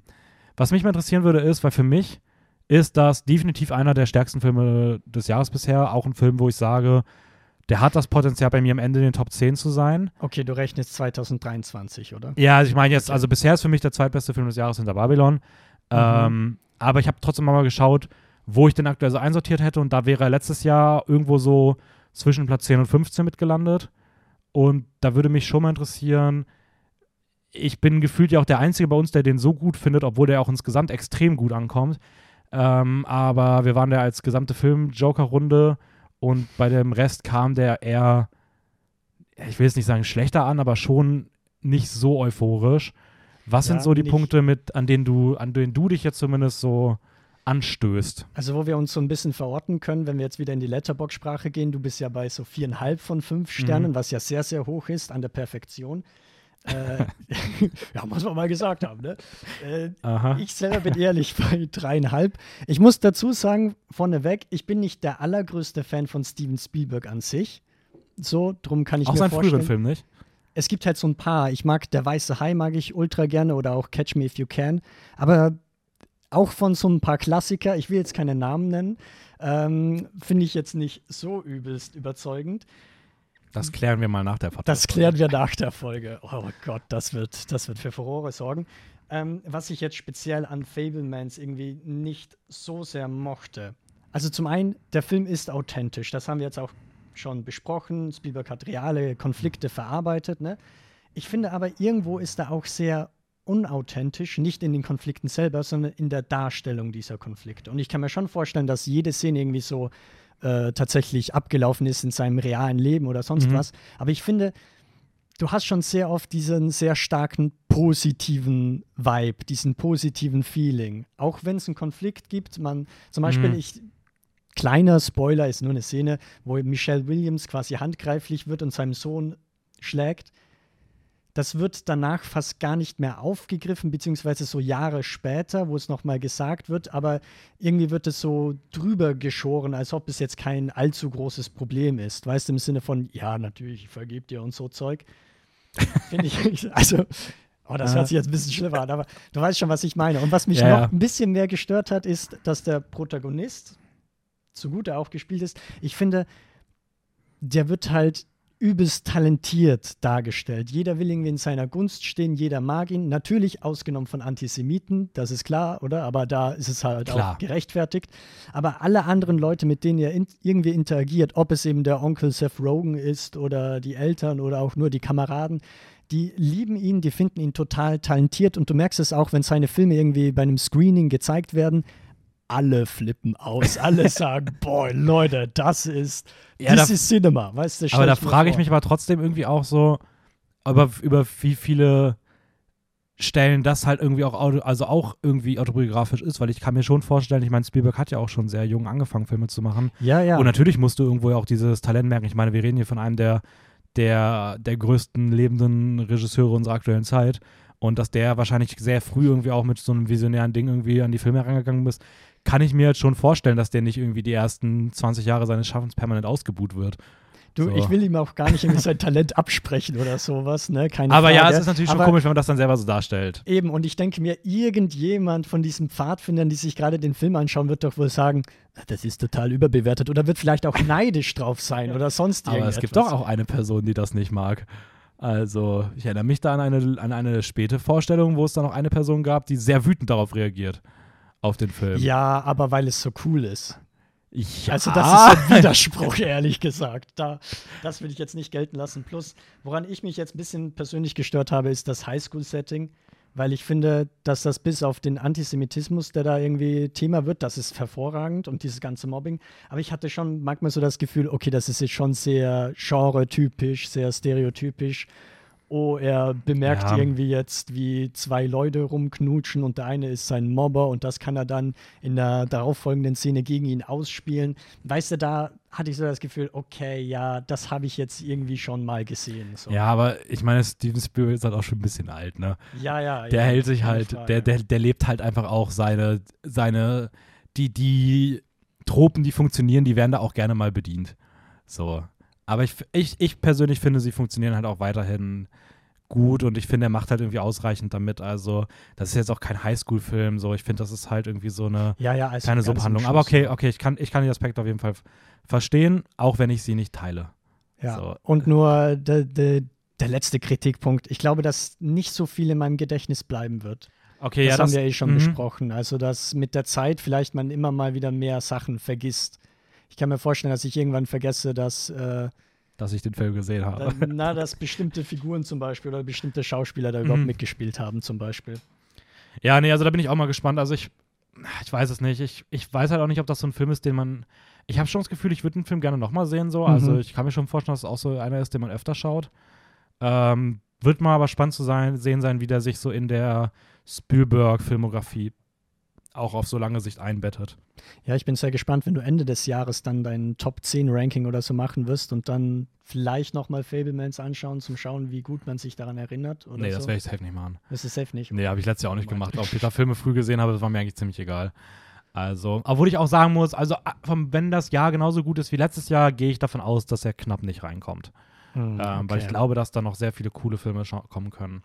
was mich mal interessieren würde, ist, weil für mich ist das definitiv einer der stärksten Filme des Jahres bisher. Auch ein Film, wo ich sage, der hat das Potenzial, bei mir am Ende in den Top 10 zu sein. okay, du rechnest 2023, oder? Ja, also ich meine jetzt, also bisher ist für mich der zweitbeste Film des Jahres hinter Babylon. Ähm, aber ich habe trotzdem mal geschaut, wo ich den aktuell so einsortiert hätte. Und da wäre er letztes Jahr irgendwo so zwischen Platz 10 und 15 mitgelandet. Und da würde mich schon mal interessieren, ich bin gefühlt ja auch der Einzige bei uns, der den so gut findet, obwohl der auch insgesamt extrem gut ankommt. Ähm, aber wir waren da als gesamte Film-Joker-Runde und bei dem Rest kam der eher, ich will jetzt nicht sagen schlechter an, aber schon nicht so euphorisch. Was Ja, sind so die Punkte, mit, an denen du, an denen du dich jetzt zumindest so anstößt? Also, wo wir uns so ein bisschen verorten können, wenn wir jetzt wieder in die Letterbox-Sprache gehen, du bist ja bei so viereinhalb von fünf Sternen, Mhm. was ja sehr, sehr hoch ist an der Perfektion. Äh, ja, muss man mal gesagt haben, ne? Äh, ich selber bin ehrlich bei dreieinhalb. Ich muss dazu sagen, vorneweg, ich bin nicht der allergrößte Fan von Steven Spielberg an sich. So, drum kann ich auch mir seinen vorstellen. früheren Film, nicht? es gibt halt so ein paar. Ich mag Der Weiße Hai mag ich ultra gerne oder auch Catch Me If You Can. Aber auch von so ein paar Klassiker, ich will jetzt keine Namen nennen, ähm, finde ich jetzt nicht so übelst überzeugend. Das klären wir mal nach der Podcast. Das klären wir nach der Folge. Oh Gott, das wird, das wird für Furore sorgen. Ähm, was ich jetzt speziell an Fablemans irgendwie nicht so sehr mochte. Also zum einen, der Film ist authentisch. Das haben wir jetzt auch schon besprochen. Spielberg hat reale Konflikte verarbeitet. Ne? Ich finde aber, irgendwo ist er auch sehr unauthentisch, nicht in den Konflikten selber, sondern in der Darstellung dieser Konflikte. Und ich kann mir schon vorstellen, dass jede Szene irgendwie so äh, tatsächlich abgelaufen ist in seinem realen Leben oder sonst Mhm. was. Aber ich finde, du hast schon sehr oft diesen sehr starken positiven Vibe, diesen positiven Feeling. Auch wenn es einen Konflikt gibt, man zum Beispiel, Mhm. ich, kleiner Spoiler ist nur eine Szene, wo Michelle Williams quasi handgreiflich wird und seinem Sohn schlägt. Das wird danach fast gar nicht mehr aufgegriffen, beziehungsweise so Jahre später, wo es nochmal gesagt wird, aber irgendwie wird es so drüber geschoren, als ob es jetzt kein allzu großes Problem ist. Weißt du, im Sinne von, ja, natürlich, ich vergebe dir und so Zeug. Finde ich, also, oh, das Ja. hört sich jetzt ein bisschen schlimmer an, aber du weißt schon, was ich meine. Und was mich Ja, noch ein bisschen mehr gestört hat, ist, dass der Protagonist, so gut er auch gespielt ist, ich finde, der wird halt übelst talentiert dargestellt. Jeder will irgendwie in seiner Gunst stehen, jeder mag ihn. Natürlich ausgenommen von Antisemiten, das ist klar, oder? Aber da ist es halt Klar. auch gerechtfertigt. Aber alle anderen Leute, mit denen er in irgendwie interagiert, ob es eben der Onkel Seth Rogen ist oder die Eltern oder auch nur die Kameraden, die lieben ihn, die finden ihn total talentiert und du merkst es auch, wenn seine Filme irgendwie bei einem Screening gezeigt werden. Alle flippen aus, alle sagen, boah, Leute, das ist, Ja, das da- ist Cinema, weißt du? Aber da frage ich mich aber trotzdem irgendwie auch so, über, über wie viele Stellen das halt irgendwie auch, auto, also auch irgendwie autobiografisch ist, weil ich kann mir schon vorstellen, ich meine, Spielberg hat ja auch schon sehr jung angefangen, Filme zu machen. Ja, ja. Und natürlich musst du irgendwo ja auch dieses Talent merken. Ich meine, wir reden hier von einem der, der, der größten lebenden Regisseure unserer aktuellen Zeit. Und dass der wahrscheinlich sehr früh irgendwie auch mit so einem visionären Ding irgendwie an die Filme herangegangen ist, kann ich mir jetzt schon vorstellen, dass der nicht irgendwie die ersten 20 Jahre seines Schaffens permanent ausgebuht wird. Du, So. ich will ihm auch gar nicht irgendwie sein Talent absprechen oder sowas, ne? Keine Aber Frage. ja, es ist natürlich schon Aber komisch, wenn man das dann selber so darstellt. Eben, und ich denke mir, irgendjemand von diesen Pfadfindern, die sich gerade den Film anschauen, wird doch wohl sagen, das ist total überbewertet oder wird vielleicht auch neidisch drauf sein oder sonst Aber irgendetwas. es gibt doch auch eine Person, die das nicht mag. Also, ich erinnere mich da an eine, an eine späte Vorstellung, wo es dann noch eine Person gab, die sehr wütend darauf reagiert. Auf den Film. Ja, aber weil es so cool ist. Ja. Also das ist ein Widerspruch, ehrlich gesagt. Da, das will ich jetzt nicht gelten lassen. Plus, woran ich mich jetzt ein bisschen persönlich gestört habe, ist das Highschool-Setting, weil ich finde, dass das bis auf den Antisemitismus, der da irgendwie Thema wird, das ist hervorragend und dieses ganze Mobbing. Aber ich hatte schon manchmal so das Gefühl, okay, das ist jetzt schon sehr genre-typisch, sehr stereotypisch oh, er bemerkt Ja. irgendwie jetzt, wie zwei Leute rumknutschen und der eine ist sein Mobber und das kann er dann in der darauffolgenden Szene gegen ihn ausspielen. Weißt du, da hatte ich so das Gefühl, okay, ja, das habe ich jetzt irgendwie schon mal gesehen. So. Ja, aber ich meine, Steven Spielberg ist halt auch schon ein bisschen alt, ne? ja, ja. Der ja, hält sich halt, Frage. der, der, der lebt halt einfach auch seine, seine, die, die Tropen, die funktionieren, die werden da auch gerne mal bedient. So. Aber ich, ich, ich persönlich finde, sie funktionieren halt auch weiterhin gut und ich finde, er macht halt irgendwie ausreichend damit. Also, das ist jetzt auch kein Highschool-Film, so. Ich finde, das ist halt irgendwie so eine ja, ja, also kleine Subhandlung. Aber okay, okay, ich kann, ich kann den Aspekt auf jeden Fall verstehen, auch wenn ich sie nicht teile. Ja. So. Und nur der, der, der letzte Kritikpunkt. Ich glaube, dass nicht so viel in meinem Gedächtnis bleiben wird. Okay, das ja, haben wir eh schon mhm. besprochen. Also, dass mit der Zeit vielleicht man immer mal wieder mehr Sachen vergisst. Ich kann mir vorstellen, dass ich irgendwann vergesse, dass, äh, dass ich den Film gesehen habe. na, dass bestimmte Figuren zum Beispiel oder bestimmte Schauspieler da überhaupt Mhm. mitgespielt haben, zum Beispiel. Ja, nee, also da bin ich auch mal gespannt. Also ich, ich weiß es nicht. Ich, ich weiß halt auch nicht, ob das so ein Film ist, den man. Ich habe schon das Gefühl, ich würde den Film gerne nochmal sehen. So. Also Mhm. ich kann mir schon vorstellen, dass es auch so einer ist, den man öfter schaut. Ähm, wird mal aber spannend zu sein, sehen sein, wie der sich so in der Spielberg-Filmografie auch auf so lange Sicht einbettet. Ja, ich bin sehr gespannt, wenn du Ende des Jahres dann dein Top 10 Ranking oder so machen wirst und dann vielleicht nochmal Fablemans anschauen, zum Schauen, wie gut man sich daran erinnert. Oder nee, so. das werde ich safe nicht machen. Das ist safe nicht. Nee, habe ich letztes Jahr auch nicht gemacht. Ob ich da Filme früh gesehen habe, das war mir eigentlich ziemlich egal. Also, obwohl ich auch sagen muss, also wenn das Jahr genauso gut ist wie letztes Jahr, gehe ich davon aus, dass er knapp nicht reinkommt. Hm, ähm, weil ich okay. glaube, dass da noch sehr viele coole Filme kommen können.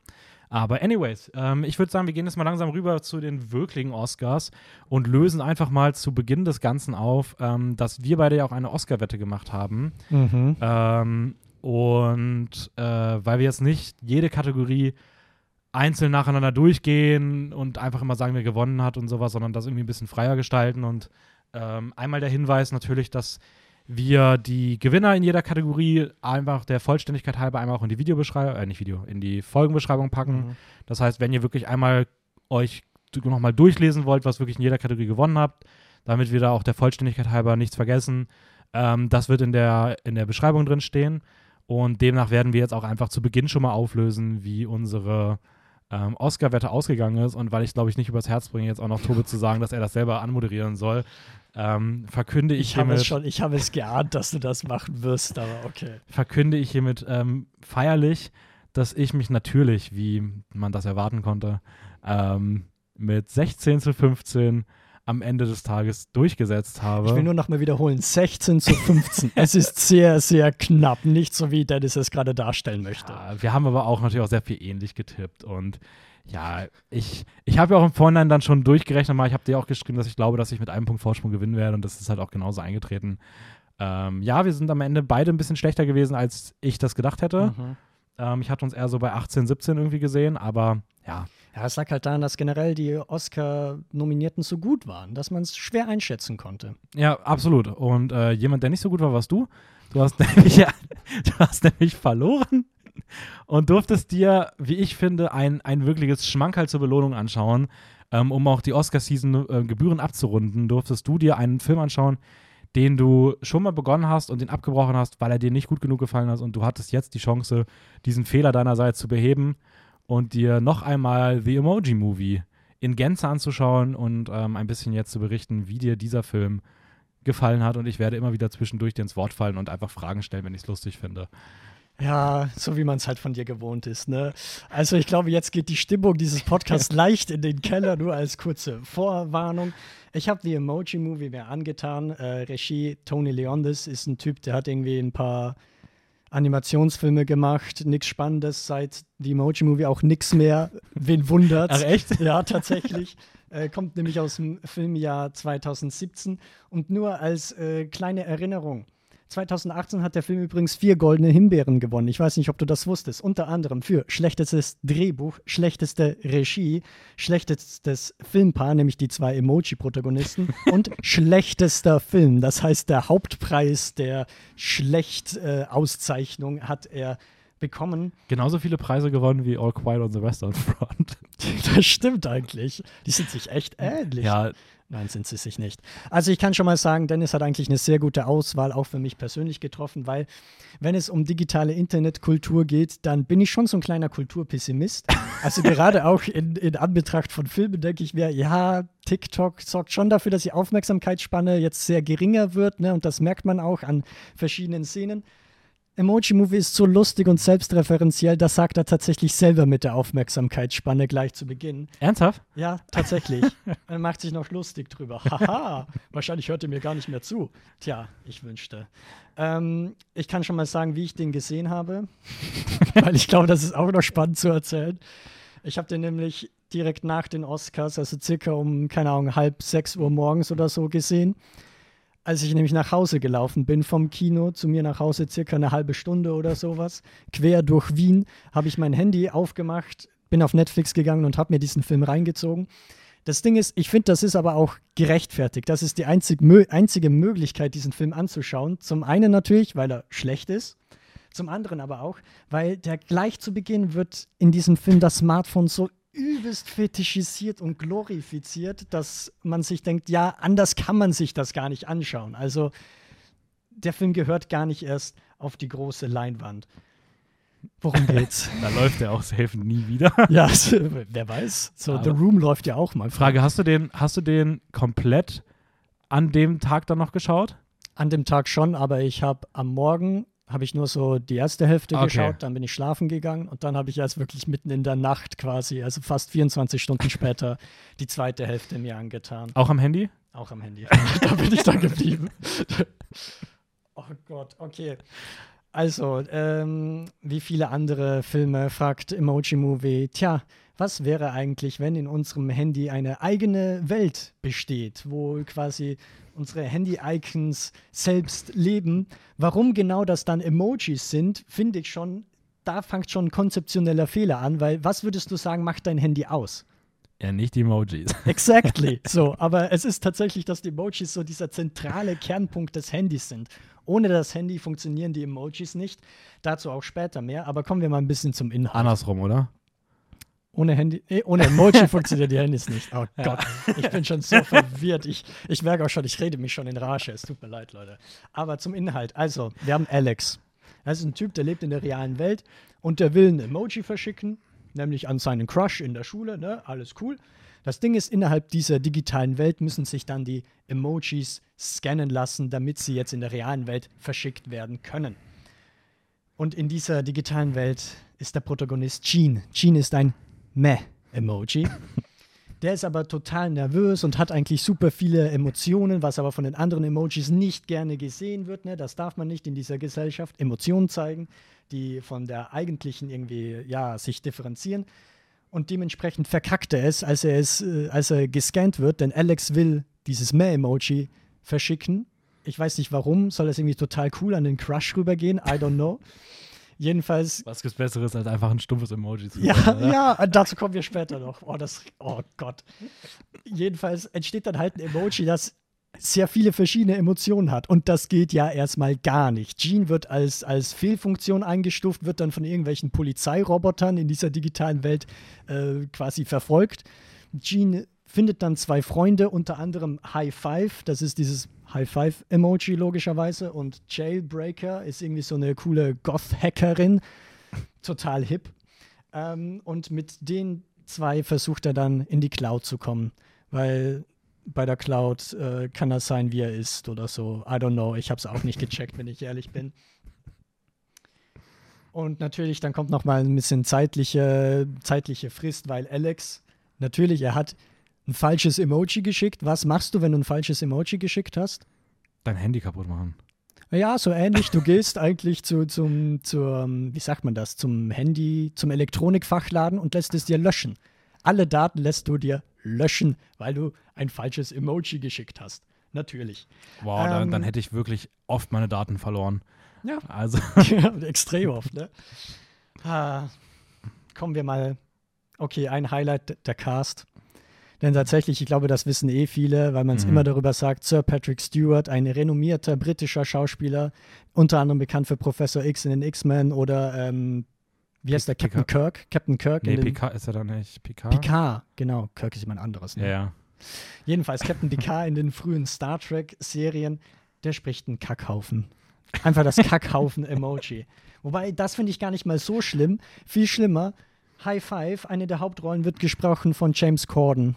Aber anyways, ähm, ich würde sagen, wir gehen jetzt mal langsam rüber zu den wirklichen Oscars und lösen einfach mal zu Beginn des Ganzen auf, ähm, dass wir beide ja auch eine Oscar-Wette gemacht haben. Mhm. Ähm, und äh, weil wir jetzt nicht jede Kategorie einzeln nacheinander durchgehen und einfach immer sagen, wer gewonnen hat und sowas, sondern das irgendwie ein bisschen freier gestalten. Und ähm, einmal der Hinweis natürlich, dass wir die Gewinner in jeder Kategorie einfach der Vollständigkeit halber einmal auch in die Videobeschreibung, äh, nicht Video, in die Folgenbeschreibung packen. Mhm. Das heißt, wenn ihr wirklich einmal euch nochmal durchlesen wollt, was wirklich in jeder Kategorie gewonnen habt, damit wir da auch der Vollständigkeit halber nichts vergessen, ähm, das wird in der, in der Beschreibung drin stehen. Und demnach werden wir jetzt auch einfach zu Beginn schon mal auflösen, wie unsere ähm, Oscar-Wette ausgegangen ist. Und weil ich, glaube ich, nicht übers Herz bringe, jetzt auch noch Tobi zu sagen, dass er das selber anmoderieren soll, ähm, verkünde ich, Ich hiermit es schon, ich habe es geahnt, dass du das machen wirst, aber okay. verkünde ich hiermit ähm, feierlich, dass ich mich natürlich, wie man das erwarten konnte, ähm, mit 16 zu 15 am Ende des Tages durchgesetzt habe. Ich will nur noch mal wiederholen, 16 zu 15. es ist sehr, sehr knapp, nicht so wie Dennis es gerade darstellen möchte. Ja, wir haben aber auch natürlich auch sehr viel ähnlich getippt und ja, ich, ich habe ja auch im Vorhinein dann schon durchgerechnet mal, ich habe dir auch geschrieben, dass ich glaube, dass ich mit einem Punkt Vorsprung gewinnen werde und das ist halt auch genauso eingetreten. Ähm, ja, wir sind am Ende beide ein bisschen schlechter gewesen, als ich das gedacht hätte. Mhm. Ähm, ich hatte uns eher so bei 18, 17 irgendwie gesehen, aber ja, Ja, es lag halt daran, dass generell die Oscar-Nominierten so gut waren, dass man es schwer einschätzen konnte. Ja, absolut. Und äh, jemand, der nicht so gut war, warst du. Du hast nämlich, ja, du hast nämlich verloren und durftest dir, wie ich finde, ein, ein wirkliches Schmankerl zur Belohnung anschauen. Ähm, um auch die Oscar-Season äh, Gebühren abzurunden, durftest du dir einen Film anschauen, den du schon mal begonnen hast und den abgebrochen hast, weil er dir nicht gut genug gefallen hat und du hattest jetzt die Chance, diesen Fehler deinerseits zu beheben und dir noch einmal The Emoji Movie in Gänze anzuschauen und ähm, ein bisschen jetzt zu berichten, wie dir dieser Film gefallen hat und ich werde immer wieder zwischendurch dir ins Wort fallen und einfach Fragen stellen, wenn ich es lustig finde. Ja, so wie man es halt von dir gewohnt ist, ne? Also ich glaube, jetzt geht die Stimmung dieses Podcasts leicht in den Keller, nur als kurze Vorwarnung. Ich habe die Emoji Movie mir angetan. Äh, Regie Tony Leondis ist ein Typ, der hat irgendwie ein paar Animationsfilme gemacht, nichts Spannendes seit The Emoji Movie auch nichts mehr. Wen wundert's? echt? Ja, tatsächlich. Äh, kommt nämlich aus dem Filmjahr 2017. Und nur als äh, kleine Erinnerung. 2018 hat der Film übrigens vier goldene Himbeeren gewonnen. Ich weiß nicht, ob du das wusstest. Unter anderem für schlechtestes Drehbuch, schlechteste Regie, schlechtestes Filmpaar, nämlich die zwei Emoji-Protagonisten und schlechtester Film. Das heißt, der Hauptpreis der Schlecht-Auszeichnung hat er bekommen. Genauso viele Preise gewonnen wie All Quiet on the Western Front. Das stimmt eigentlich. Die sind sich echt ähnlich. Ja, Nein, sind sie sich nicht. Also ich kann schon mal sagen, Dennis hat eigentlich eine sehr gute Auswahl auch für mich persönlich getroffen, weil wenn es um digitale Internetkultur geht, dann bin ich schon so ein kleiner Kulturpessimist. Also gerade auch in, in Anbetracht von Filmen denke ich mir, ja, TikTok sorgt schon dafür, dass die Aufmerksamkeitsspanne jetzt sehr geringer wird, ne? Und das merkt man auch an verschiedenen Szenen. Emoji Movie ist so lustig und selbstreferenziell, das sagt er tatsächlich selber mit der Aufmerksamkeitsspanne gleich zu Beginn. ernsthaft? Ja, tatsächlich. er macht sich noch lustig drüber. Haha, wahrscheinlich hört er mir gar nicht mehr zu. Tja, ich wünschte. Ähm, ich kann schon mal sagen, wie ich den gesehen habe, weil ich glaube, das ist auch noch spannend zu erzählen. Ich habe den nämlich direkt nach den Oscars, also circa um, keine Ahnung, halb sechs Uhr morgens oder so gesehen. Als ich nämlich nach Hause gelaufen bin vom Kino, zu mir nach Hause circa eine halbe Stunde oder sowas, quer durch Wien, habe ich mein Handy aufgemacht, bin auf Netflix gegangen und habe mir diesen Film reingezogen. Das Ding ist, ich finde, das ist aber auch gerechtfertigt. Das ist die einzig, einzige Möglichkeit, diesen Film anzuschauen. Zum einen natürlich, weil er schlecht ist. Zum anderen aber auch, weil der gleich zu Beginn wird in diesem Film das Smartphone so übelst fetischisiert und glorifiziert, dass man sich denkt, ja, anders kann man sich das gar nicht anschauen. Also der Film gehört gar nicht erst auf die große Leinwand. Worum geht's? Da läuft er auch safe nie wieder. ja, wer weiß. So, Aber- The Room läuft ja auch mal. Frage, hast du den, hast du den komplett an dem Tag dann noch geschaut? An dem Tag schon, aber ich habe am Morgen habe ich nur so die erste Hälfte Okay. geschaut, dann bin ich schlafen gegangen und dann habe ich erst wirklich mitten in der Nacht quasi, also fast 24 Stunden später, die zweite Hälfte mir angetan. Auch am Handy? Auch am Handy. da bin ich dann geblieben. oh Gott, okay. Also, ähm, wie viele andere Filme fragt Emoji Movie, tja, was wäre eigentlich, wenn in unserem Handy eine eigene Welt besteht, wo quasi unsere Handy-Icons selbst leben? Warum genau das dann Emojis sind, finde ich schon, da fängt schon ein konzeptioneller Fehler an, weil was würdest du sagen, macht dein Handy aus? Ja, nicht Emojis. Exactly. So, aber es ist tatsächlich, dass die Emojis so dieser zentrale Kernpunkt des Handys sind. Ohne das Handy funktionieren die Emojis nicht. Dazu auch später mehr. Aber kommen wir mal ein bisschen zum Inhalt. Andersrum, oder? Ohne Handy, eh, ohne Emoji funktionieren die Handys nicht. Oh Gott, ich bin schon so verwirrt. Ich, ich merke auch schon, ich rede mich schon in Rage. Es tut mir leid, Leute. Aber zum Inhalt. Also, wir haben Alex. Das ist ein Typ, der lebt in der realen Welt und der will ein Emoji verschicken, nämlich an seinen Crush in der Schule. Ne? Alles cool. Das Ding ist, innerhalb dieser digitalen Welt müssen sich dann die Emojis scannen lassen, damit sie jetzt in der realen Welt verschickt werden können. Und in dieser digitalen Welt ist der Protagonist Gene. Gene ist ein Meh-Emoji. Der ist aber total nervös und hat eigentlich super viele Emotionen, was aber von den anderen Emojis nicht gerne gesehen wird. Ne? Das darf man nicht in dieser Gesellschaft. Emotionen zeigen, die von der eigentlichen irgendwie, ja, sich differenzieren. Und dementsprechend verkackt er es, als er es, äh, als er gescannt wird, denn Alex will dieses Meh-Emoji verschicken. Ich weiß nicht warum, soll das irgendwie total cool an den Crush rübergehen? I don't know. Jedenfalls Was gibt's Besseres, als einfach ein stumpfes Emoji zu ja, machen, ja, dazu kommen wir später noch. Oh, das, oh Gott. Jedenfalls entsteht dann halt ein Emoji, das sehr viele verschiedene Emotionen hat. Und das geht ja erstmal gar nicht. Gene wird als, als Fehlfunktion eingestuft, wird dann von irgendwelchen Polizeirobotern in dieser digitalen Welt äh, quasi verfolgt. Gene findet dann zwei Freunde, unter anderem High Five, das ist dieses High Five-Emoji logischerweise. Und Jailbreaker ist irgendwie so eine coole Goth-Hackerin, total hip. Ähm, und mit den zwei versucht er dann in die Cloud zu kommen, weil bei der Cloud äh, kann das sein, wie er ist oder so. I don't know. Ich habe es auch nicht gecheckt, wenn ich ehrlich bin. Und natürlich, dann kommt noch mal ein bisschen zeitliche, zeitliche Frist, weil Alex, natürlich, er hat ein falsches Emoji geschickt. Was machst du, wenn du ein falsches Emoji geschickt hast? Dein Handy kaputt machen. Ja, so ähnlich. Du gehst eigentlich zu, zum, zur, wie sagt man das, zum Handy, zum Elektronikfachladen und lässt es dir löschen. Alle Daten lässt du dir löschen, weil du ein falsches Emoji geschickt hast. Natürlich. Wow, dann, Ähm, dann hätte ich wirklich oft meine Daten verloren. Ja. Also, Extrem oft, ne? Ah, kommen wir mal. Okay, ein Highlight der Cast. Denn tatsächlich, ich glaube, das wissen eh viele, weil man es Mhm. immer darüber sagt, Sir Patrick Stewart, ein renommierter britischer Schauspieler, unter anderem bekannt für Professor X in den X-Men oder ähm, wie heißt der? Picard. Captain Kirk? Captain Kirk nee, Picard ist er dann nicht. Picard? Picard, genau. Kirk ist jemand anderes. Ne? Ja, ja. Jedenfalls Captain Picard in den frühen Star Trek-Serien, der spricht einen Kackhaufen. Einfach das Kackhaufen-Emoji. Wobei, das finde ich gar nicht mal so schlimm. Viel schlimmer, High Five, eine der Hauptrollen wird gesprochen von James Corden.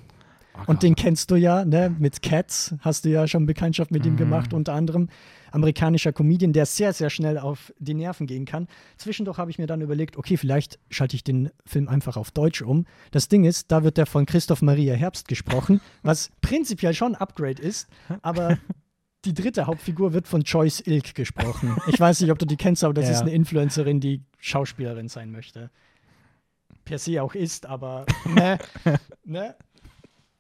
Oh Und den kennst du ja, ne? Mit Cats hast du ja schon Bekanntschaft mit ihm Mhm. gemacht, unter anderem. Amerikanischer Comedian, der sehr, sehr schnell auf die Nerven gehen kann. Zwischendurch habe ich mir dann überlegt, okay, vielleicht schalte ich den Film einfach auf Deutsch um. Das Ding ist, da wird der von Christoph Maria Herbst gesprochen, was prinzipiell schon ein Upgrade ist, aber die dritte Hauptfigur wird von Joyce Ilk gesprochen. Ich weiß nicht, ob du die kennst, aber das Ja. ist eine Influencerin, die Schauspielerin sein möchte. Per se auch ist, aber ne, ne?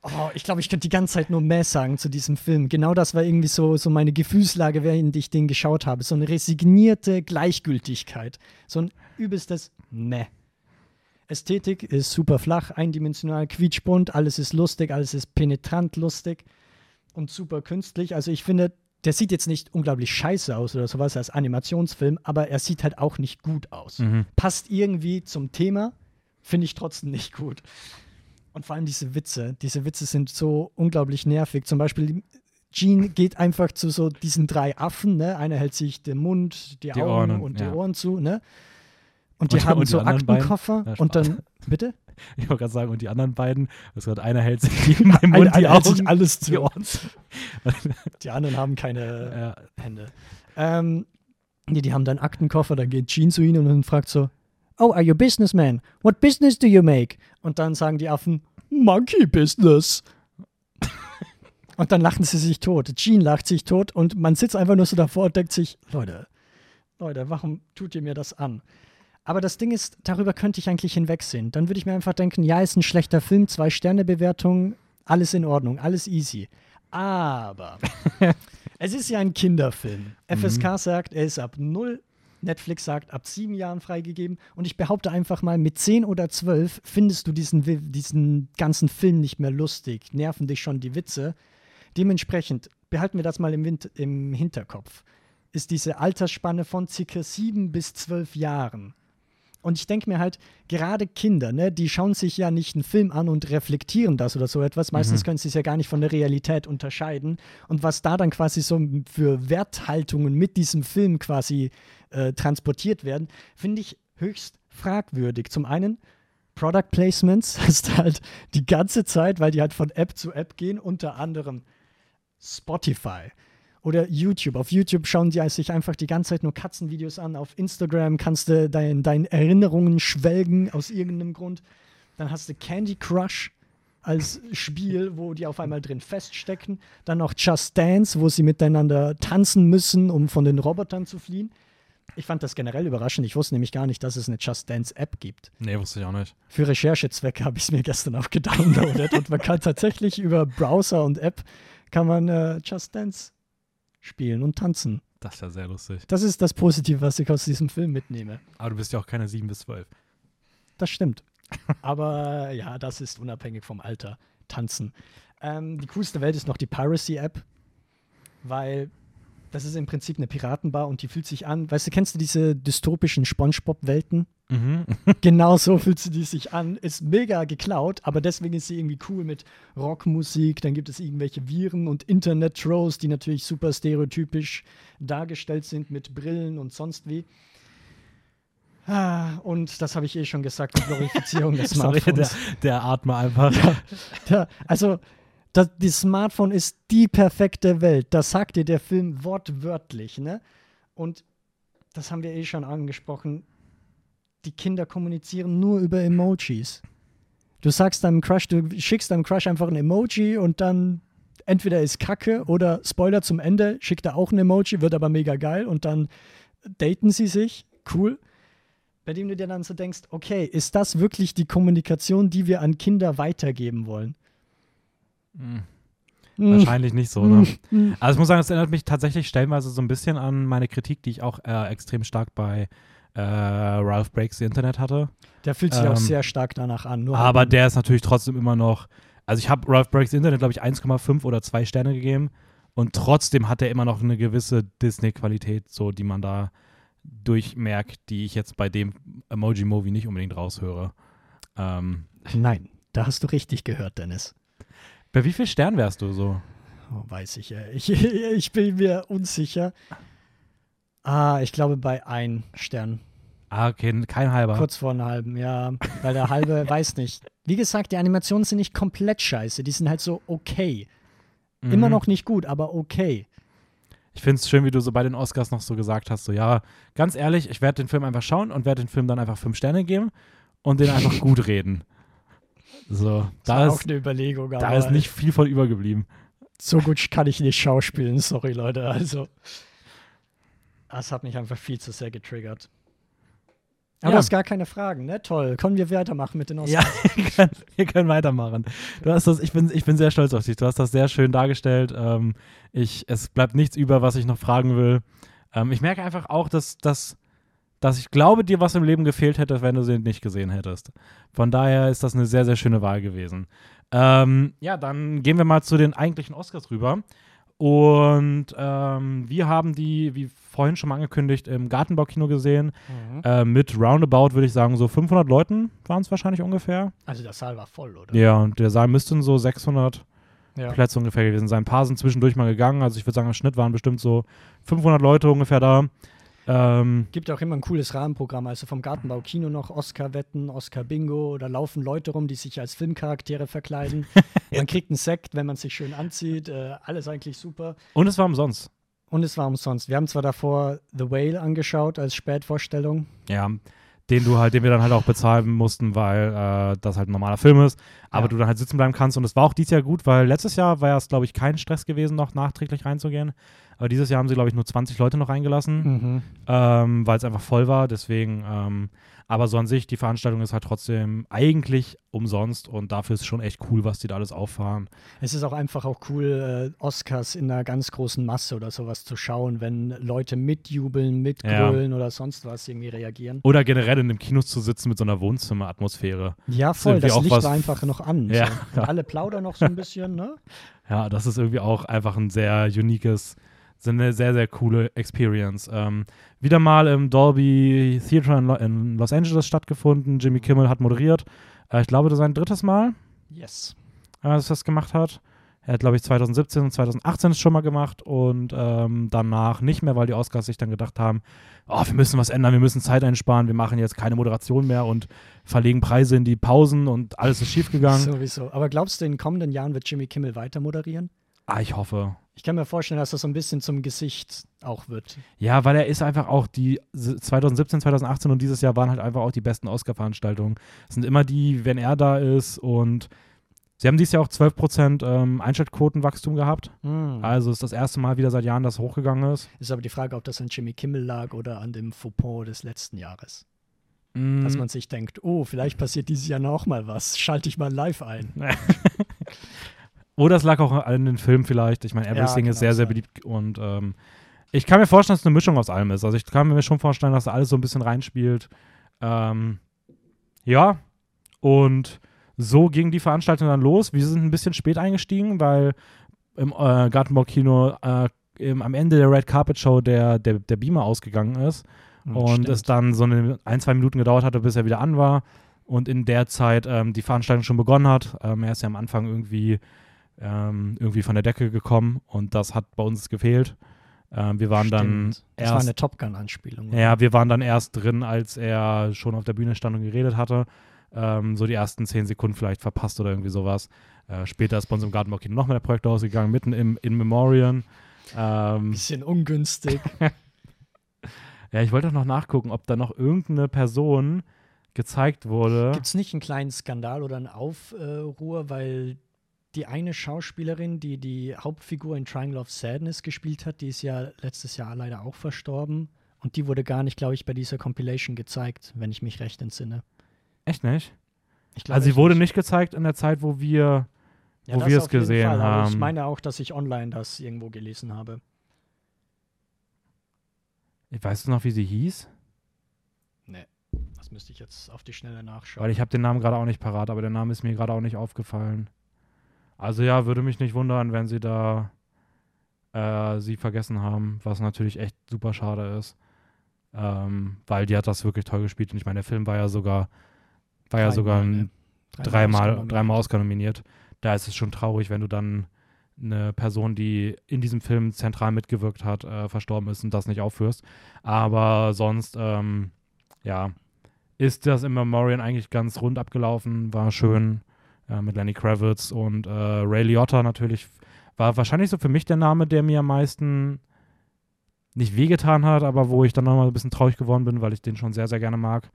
Oh, ich glaube, ich könnte die ganze Zeit nur mehr sagen zu diesem Film. Genau das war irgendwie so, so meine Gefühlslage, während ich den geschaut habe. So eine resignierte Gleichgültigkeit. So ein übelstes Meh. Ästhetik ist super flach, eindimensional, quietschbunt, alles ist lustig, alles ist penetrant lustig und super künstlich. Also ich finde, der sieht jetzt nicht unglaublich scheiße aus oder sowas als Animationsfilm, aber er sieht halt auch nicht gut aus. Mhm. Passt irgendwie zum Thema, finde ich trotzdem nicht gut. Und vor allem diese Witze. Diese Witze sind so unglaublich nervig. Zum Beispiel, Gene geht einfach zu so diesen drei Affen, ne? Einer hält sich den Mund, die, Die Augen Ohren und, und- die ja. Ohren zu, ne? Und die Und- haben und die so? Aktenkoffer Ja, und dann, bitte? Ich wollte gerade sagen, und die anderen beiden, das gerade einer hält sich die im Einer- Mund, die hält sich Augen, alles die zu. Ohren. zu. Die anderen haben keine Ja, Hände. Ähm, nee, die haben dann Aktenkoffer, dann geht Gene zu ihnen und dann fragt so, Oh, are you a businessman? What business do you make? Und dann sagen die Affen, Monkey Business. und dann lachen sie sich tot. Gene lacht sich tot und man sitzt einfach nur so davor und denkt sich, Leute, Leute, warum tut ihr mir das an? Aber das Ding ist, darüber könnte ich eigentlich hinwegsehen. Dann würde ich mir einfach denken, ja, ist ein schlechter Film, zwei Sterne Bewertung, alles in Ordnung, alles easy. Aber es ist ja ein Kinderfilm. FSK sagt, er ist ab 0, Netflix sagt, ab sieben Jahren freigegeben. Und ich behaupte einfach mal, mit 10 oder 12 findest du diesen, diesen ganzen Film nicht mehr lustig. Nerven dich schon die Witze. Dementsprechend behalten wir das mal im, Wind, im Hinterkopf. Ist diese Altersspanne von circa 7 bis 12 Jahren. Und ich denke mir halt, gerade Kinder, ne, die schauen sich ja nicht einen Film an und reflektieren das oder so etwas. Meistens können sie es ja gar nicht von der Realität unterscheiden. Und was da dann quasi so für Werthaltungen mit diesem Film quasi äh, transportiert werden, finde ich höchst fragwürdig. Zum einen Product Placements hast halt die ganze Zeit, weil die halt von App zu App gehen, unter anderem Spotify oder YouTube. Auf YouTube schauen die sich einfach die ganze Zeit nur Katzenvideos an. Auf Instagram kannst du dein, deinen Erinnerungen schwelgen aus irgendeinem Grund. Dann hast du Candy Crush als Spiel, wo die auf einmal drin feststecken. Dann noch Just Dance, wo sie miteinander tanzen müssen, um von den Robotern zu fliehen. Ich fand das generell überraschend. Ich wusste nämlich gar nicht, dass es eine Just Dance App gibt. nee, wusste ich auch nicht. Für Recherchezwecke habe ich es mir gestern auch gedownloadet und man kann tatsächlich über Browser und App kann man äh, Just Dance spielen und tanzen. Das ist ja sehr lustig. Das ist das Positive, was ich aus diesem Film mitnehme. Aber du bist ja auch keine 7 bis 12. Das stimmt. Aber äh, ja, das ist unabhängig vom Alter. Tanzen. Ähm, die coolste Welt ist noch die Piracy-App, weil das ist im Prinzip eine Piratenbar und die fühlt sich an. Weißt du, kennst du diese dystopischen Spongebob-Welten? Mhm. genau so fühlt sie die sich an. Ist mega geklaut, aber deswegen ist sie irgendwie cool mit Rockmusik. Dann gibt es irgendwelche Viren und Internet-Trolls, die natürlich super stereotypisch dargestellt sind mit Brillen und sonst wie. Ah, und das habe ich eh schon gesagt, die Glorifizierung des Sorry, der, Smartphones. der Atme einfach. Ja, also, das, die Smartphone ist die perfekte Welt. Das sagt dir der Film wortwörtlich, ne? Und das haben wir eh schon angesprochen. Die Kinder kommunizieren nur über Emojis. Du sagst deinem Crush, du schickst deinem Crush einfach ein Emoji und dann entweder ist Kacke oder Spoiler zum Ende, schickt er auch ein Emoji, wird aber mega geil und dann daten sie sich. Cool. Bei dem du dir dann so denkst, okay, ist das wirklich die Kommunikation, die wir an Kinder weitergeben wollen? Mhm. Mm. Wahrscheinlich nicht so, ne? Mm. Also ich muss sagen, es erinnert mich tatsächlich stellenweise so ein bisschen an meine Kritik, die ich auch äh, extrem stark bei äh, Ralph Breaks the Internet hatte. Der fühlt sich Ähm, auch sehr stark danach an. Nur Aber halt, der ist natürlich trotzdem immer noch. Also ich habe Ralph Breaks the Internet, glaube ich, 1,5 oder 2 Sterne gegeben. Und trotzdem hat er immer noch eine gewisse Disney-Qualität, so die man da durchmerkt, die ich jetzt bei dem Emoji-Movie nicht unbedingt raushöre. Ähm, Nein, da hast du richtig gehört, Dennis. Bei wie viel Stern wärst du so? Oh, weiß ich, äh, ich. Ich bin mir unsicher. Ah, ich glaube bei ein Stern. Ah, okay, kein halber. Kurz vor einem halben, ja. Weil der halbe, weiß nicht. Wie gesagt, die Animationen sind nicht komplett scheiße. Die sind halt so okay. Immer Mhm. noch nicht gut, aber okay. Ich finde es schön, wie du so bei den Oscars noch so gesagt hast, so ja, ganz ehrlich, ich werde den Film einfach schauen und werde den Film dann einfach fünf Sterne geben und den einfach gut reden. So, Das da war auch ist, eine Überlegung, da ist nicht viel von übergeblieben. so gut kann ich nicht schauspielen. Sorry, Leute. Also, das hat mich einfach viel zu sehr getriggert. Aber Ja. das ist gar keine Fragen, ne? Toll. Können wir weitermachen mit den Oscars? Ja, wir können, wir können weitermachen. Du hast das, ich bin, ich bin sehr stolz auf dich. Du hast das sehr schön dargestellt. Ähm, ich, es bleibt nichts über, was ich noch fragen will. Ähm, ich merke einfach auch, dass, dass, dass ich glaube, dir was im Leben gefehlt hätte, wenn du sie nicht gesehen hättest. Von daher ist das eine sehr, sehr schöne Wahl gewesen. Ähm, ja, dann gehen wir mal zu den eigentlichen Oscars rüber. Und ähm, wir haben die, wie vorhin schon mal angekündigt, im Gartenbaukino gesehen. Mhm. Äh, mit roundabout, würde ich sagen, so 500 Leuten waren es wahrscheinlich ungefähr. Also, der Saal war voll, oder? Ja, und der Saal müssten so 600 Ja. Plätze ungefähr gewesen sein. Ein paar sind zwischendurch mal gegangen. Also ich würde sagen, im Schnitt waren bestimmt so 500 Leute ungefähr da. Ähm, Gibt auch immer ein cooles Rahmenprogramm, also vom Gartenbau Kino noch Oscar-Wetten, Oscar-Bingo, da laufen Leute rum, die sich als Filmcharaktere verkleiden. Man kriegt einen Sekt, wenn man sich schön anzieht, äh, alles eigentlich super. und es war umsonst. Und es war umsonst. Wir haben zwar davor The Whale angeschaut als Spätvorstellung. Ja, den du halt, den wir dann halt auch bezahlen mussten, weil äh, das halt ein normaler Film ist. Aber Ja. du dann halt sitzen bleiben kannst. Und es war auch dieses Jahr gut, weil letztes Jahr war es, glaube ich, kein Stress gewesen, noch nachträglich reinzugehen. Aber dieses Jahr haben sie, glaube ich, nur 20 Leute noch reingelassen. Mhm. ähm, weil es einfach voll war. Deswegen, ähm, aber so an sich, die Veranstaltung ist halt trotzdem eigentlich umsonst und dafür ist es schon echt cool, was die da alles auffahren. Es ist auch einfach auch cool, äh, Oscars in einer ganz großen Masse oder sowas zu schauen, wenn Leute mitjubeln, mitgrölen oder sonst was irgendwie reagieren. Oder generell in dem Kino zu sitzen mit so einer Wohnzimmeratmosphäre. Ja, voll. Das auch Licht war einfach noch an. Ja. So. Alle plaudern noch so ein bisschen, ne? Ja, das ist irgendwie auch einfach ein sehr uniques, so eine sehr, sehr coole Experience. Ähm, wieder mal im Dolby Theater in, Lo in Los Angeles stattgefunden. Jimmy Kimmel hat moderiert. Äh, ich glaube, das ist sein drittes Mal. Yes. äh, dass er das gemacht hat. Er hat, glaube ich, 2017 und 2018 es schon mal gemacht und ähm, danach nicht mehr, weil die Oscars sich dann gedacht haben, oh, wir müssen was ändern, wir müssen Zeit einsparen, wir machen jetzt keine Moderation mehr und verlegen Preise in die Pausen und alles ist schiefgegangen. Sowieso. Aber glaubst du, in den kommenden Jahren wird Jimmy Kimmel weiter moderieren? Ah, ich hoffe. Ich kann mir vorstellen, dass das so ein bisschen zum Gesicht auch wird. Ja, weil er ist einfach auch die 2017, 2018 und dieses Jahr waren halt einfach auch die besten Oscar-Veranstaltungen. Es sind immer die, wenn er da ist und sie haben dieses Jahr auch 12% ähm, Einschaltquotenwachstum gehabt. Also ist das erste Mal wieder seit Jahren, dass hochgegangen ist. Ist aber die Frage, ob das an Jimmy Kimmel lag oder an dem Fauxpas des letzten Jahres. Mm, Dass man sich denkt, oh, vielleicht passiert dieses Jahr noch mal was. Schalte ich mal live ein. Oder es lag auch an den Film vielleicht. Ich meine, Ja, Everything kann ist sehr, sehr beliebt und ähm, ich kann mir vorstellen, dass es eine Mischung aus allem ist. Also ich kann mir schon vorstellen, dass da alles so ein bisschen reinspielt. Ähm, ja, und so ging die Veranstaltung dann los. Wir sind ein bisschen spät eingestiegen, weil im äh, Gartenbaukino äh, im, am Ende der Red Carpet Show der, der, der Beamer ausgegangen ist. und Stimmt. es dann so eine, ein, zwei Minuten gedauert hatte, bis er wieder an war und in der Zeit ähm, die Veranstaltung schon begonnen hat. Ähm, er ist ja am Anfang irgendwie, ähm, irgendwie von der Decke gekommen und das hat bei uns gefehlt. Ähm, wir waren dann Stimmt. Das war erst, eine Top Gun-Anspielung. ja, wir waren dann erst drin, als er schon auf der Bühne stand und geredet hatte. Ähm, so die ersten zehn Sekunden vielleicht verpasst oder irgendwie sowas. Äh, später ist bei uns im Gartenbaukino noch mal der Projektor ausgegangen, mitten im In Memoriam. Ähm, Bisschen ungünstig. Ja, ich wollte auch noch nachgucken, ob da noch irgendeine Person gezeigt wurde. Gibt es nicht einen kleinen Skandal oder einen Aufruhr, weil die eine Schauspielerin, die die Hauptfigur in Triangle of Sadness gespielt hat, die ist ja letztes Jahr leider auch verstorben. Und die wurde gar nicht, glaube ich, bei dieser Compilation gezeigt, wenn ich mich recht entsinne. Echt nicht? Ich glaube Also sie wurde nicht gezeigt in der Zeit, wo wir Ja, wo wir es gesehen Fall, aber Ich haben. meine auch, dass ich online das irgendwo gelesen habe. Weißt du noch, wie sie hieß? Das müsste ich jetzt auf die Schnelle nachschauen. Weil ich habe den Namen gerade auch nicht parat, aber der Name ist mir gerade auch nicht aufgefallen. Also ja, würde mich nicht wundern, wenn sie da äh, sie vergessen haben, was natürlich echt super schade ist. Ähm, weil die hat das wirklich toll gespielt und ich meine, der Film war ja sogar, war ja sogar Dreimal, ein, ne? dreimal, dreimal Oscar nominiert. Da ist es schon traurig, wenn du dann eine Person, die in diesem Film zentral mitgewirkt hat, äh, verstorben ist und das nicht aufführst. Aber sonst, ähm, ja, ist das im Memorial eigentlich ganz rund abgelaufen, war schön äh, mit Lenny Kravitz und äh, Ray Liotta natürlich. War wahrscheinlich so für mich der Name, der mir am meisten nicht wehgetan hat, aber wo ich dann nochmal ein bisschen traurig geworden bin, weil ich den schon sehr, sehr gerne mag.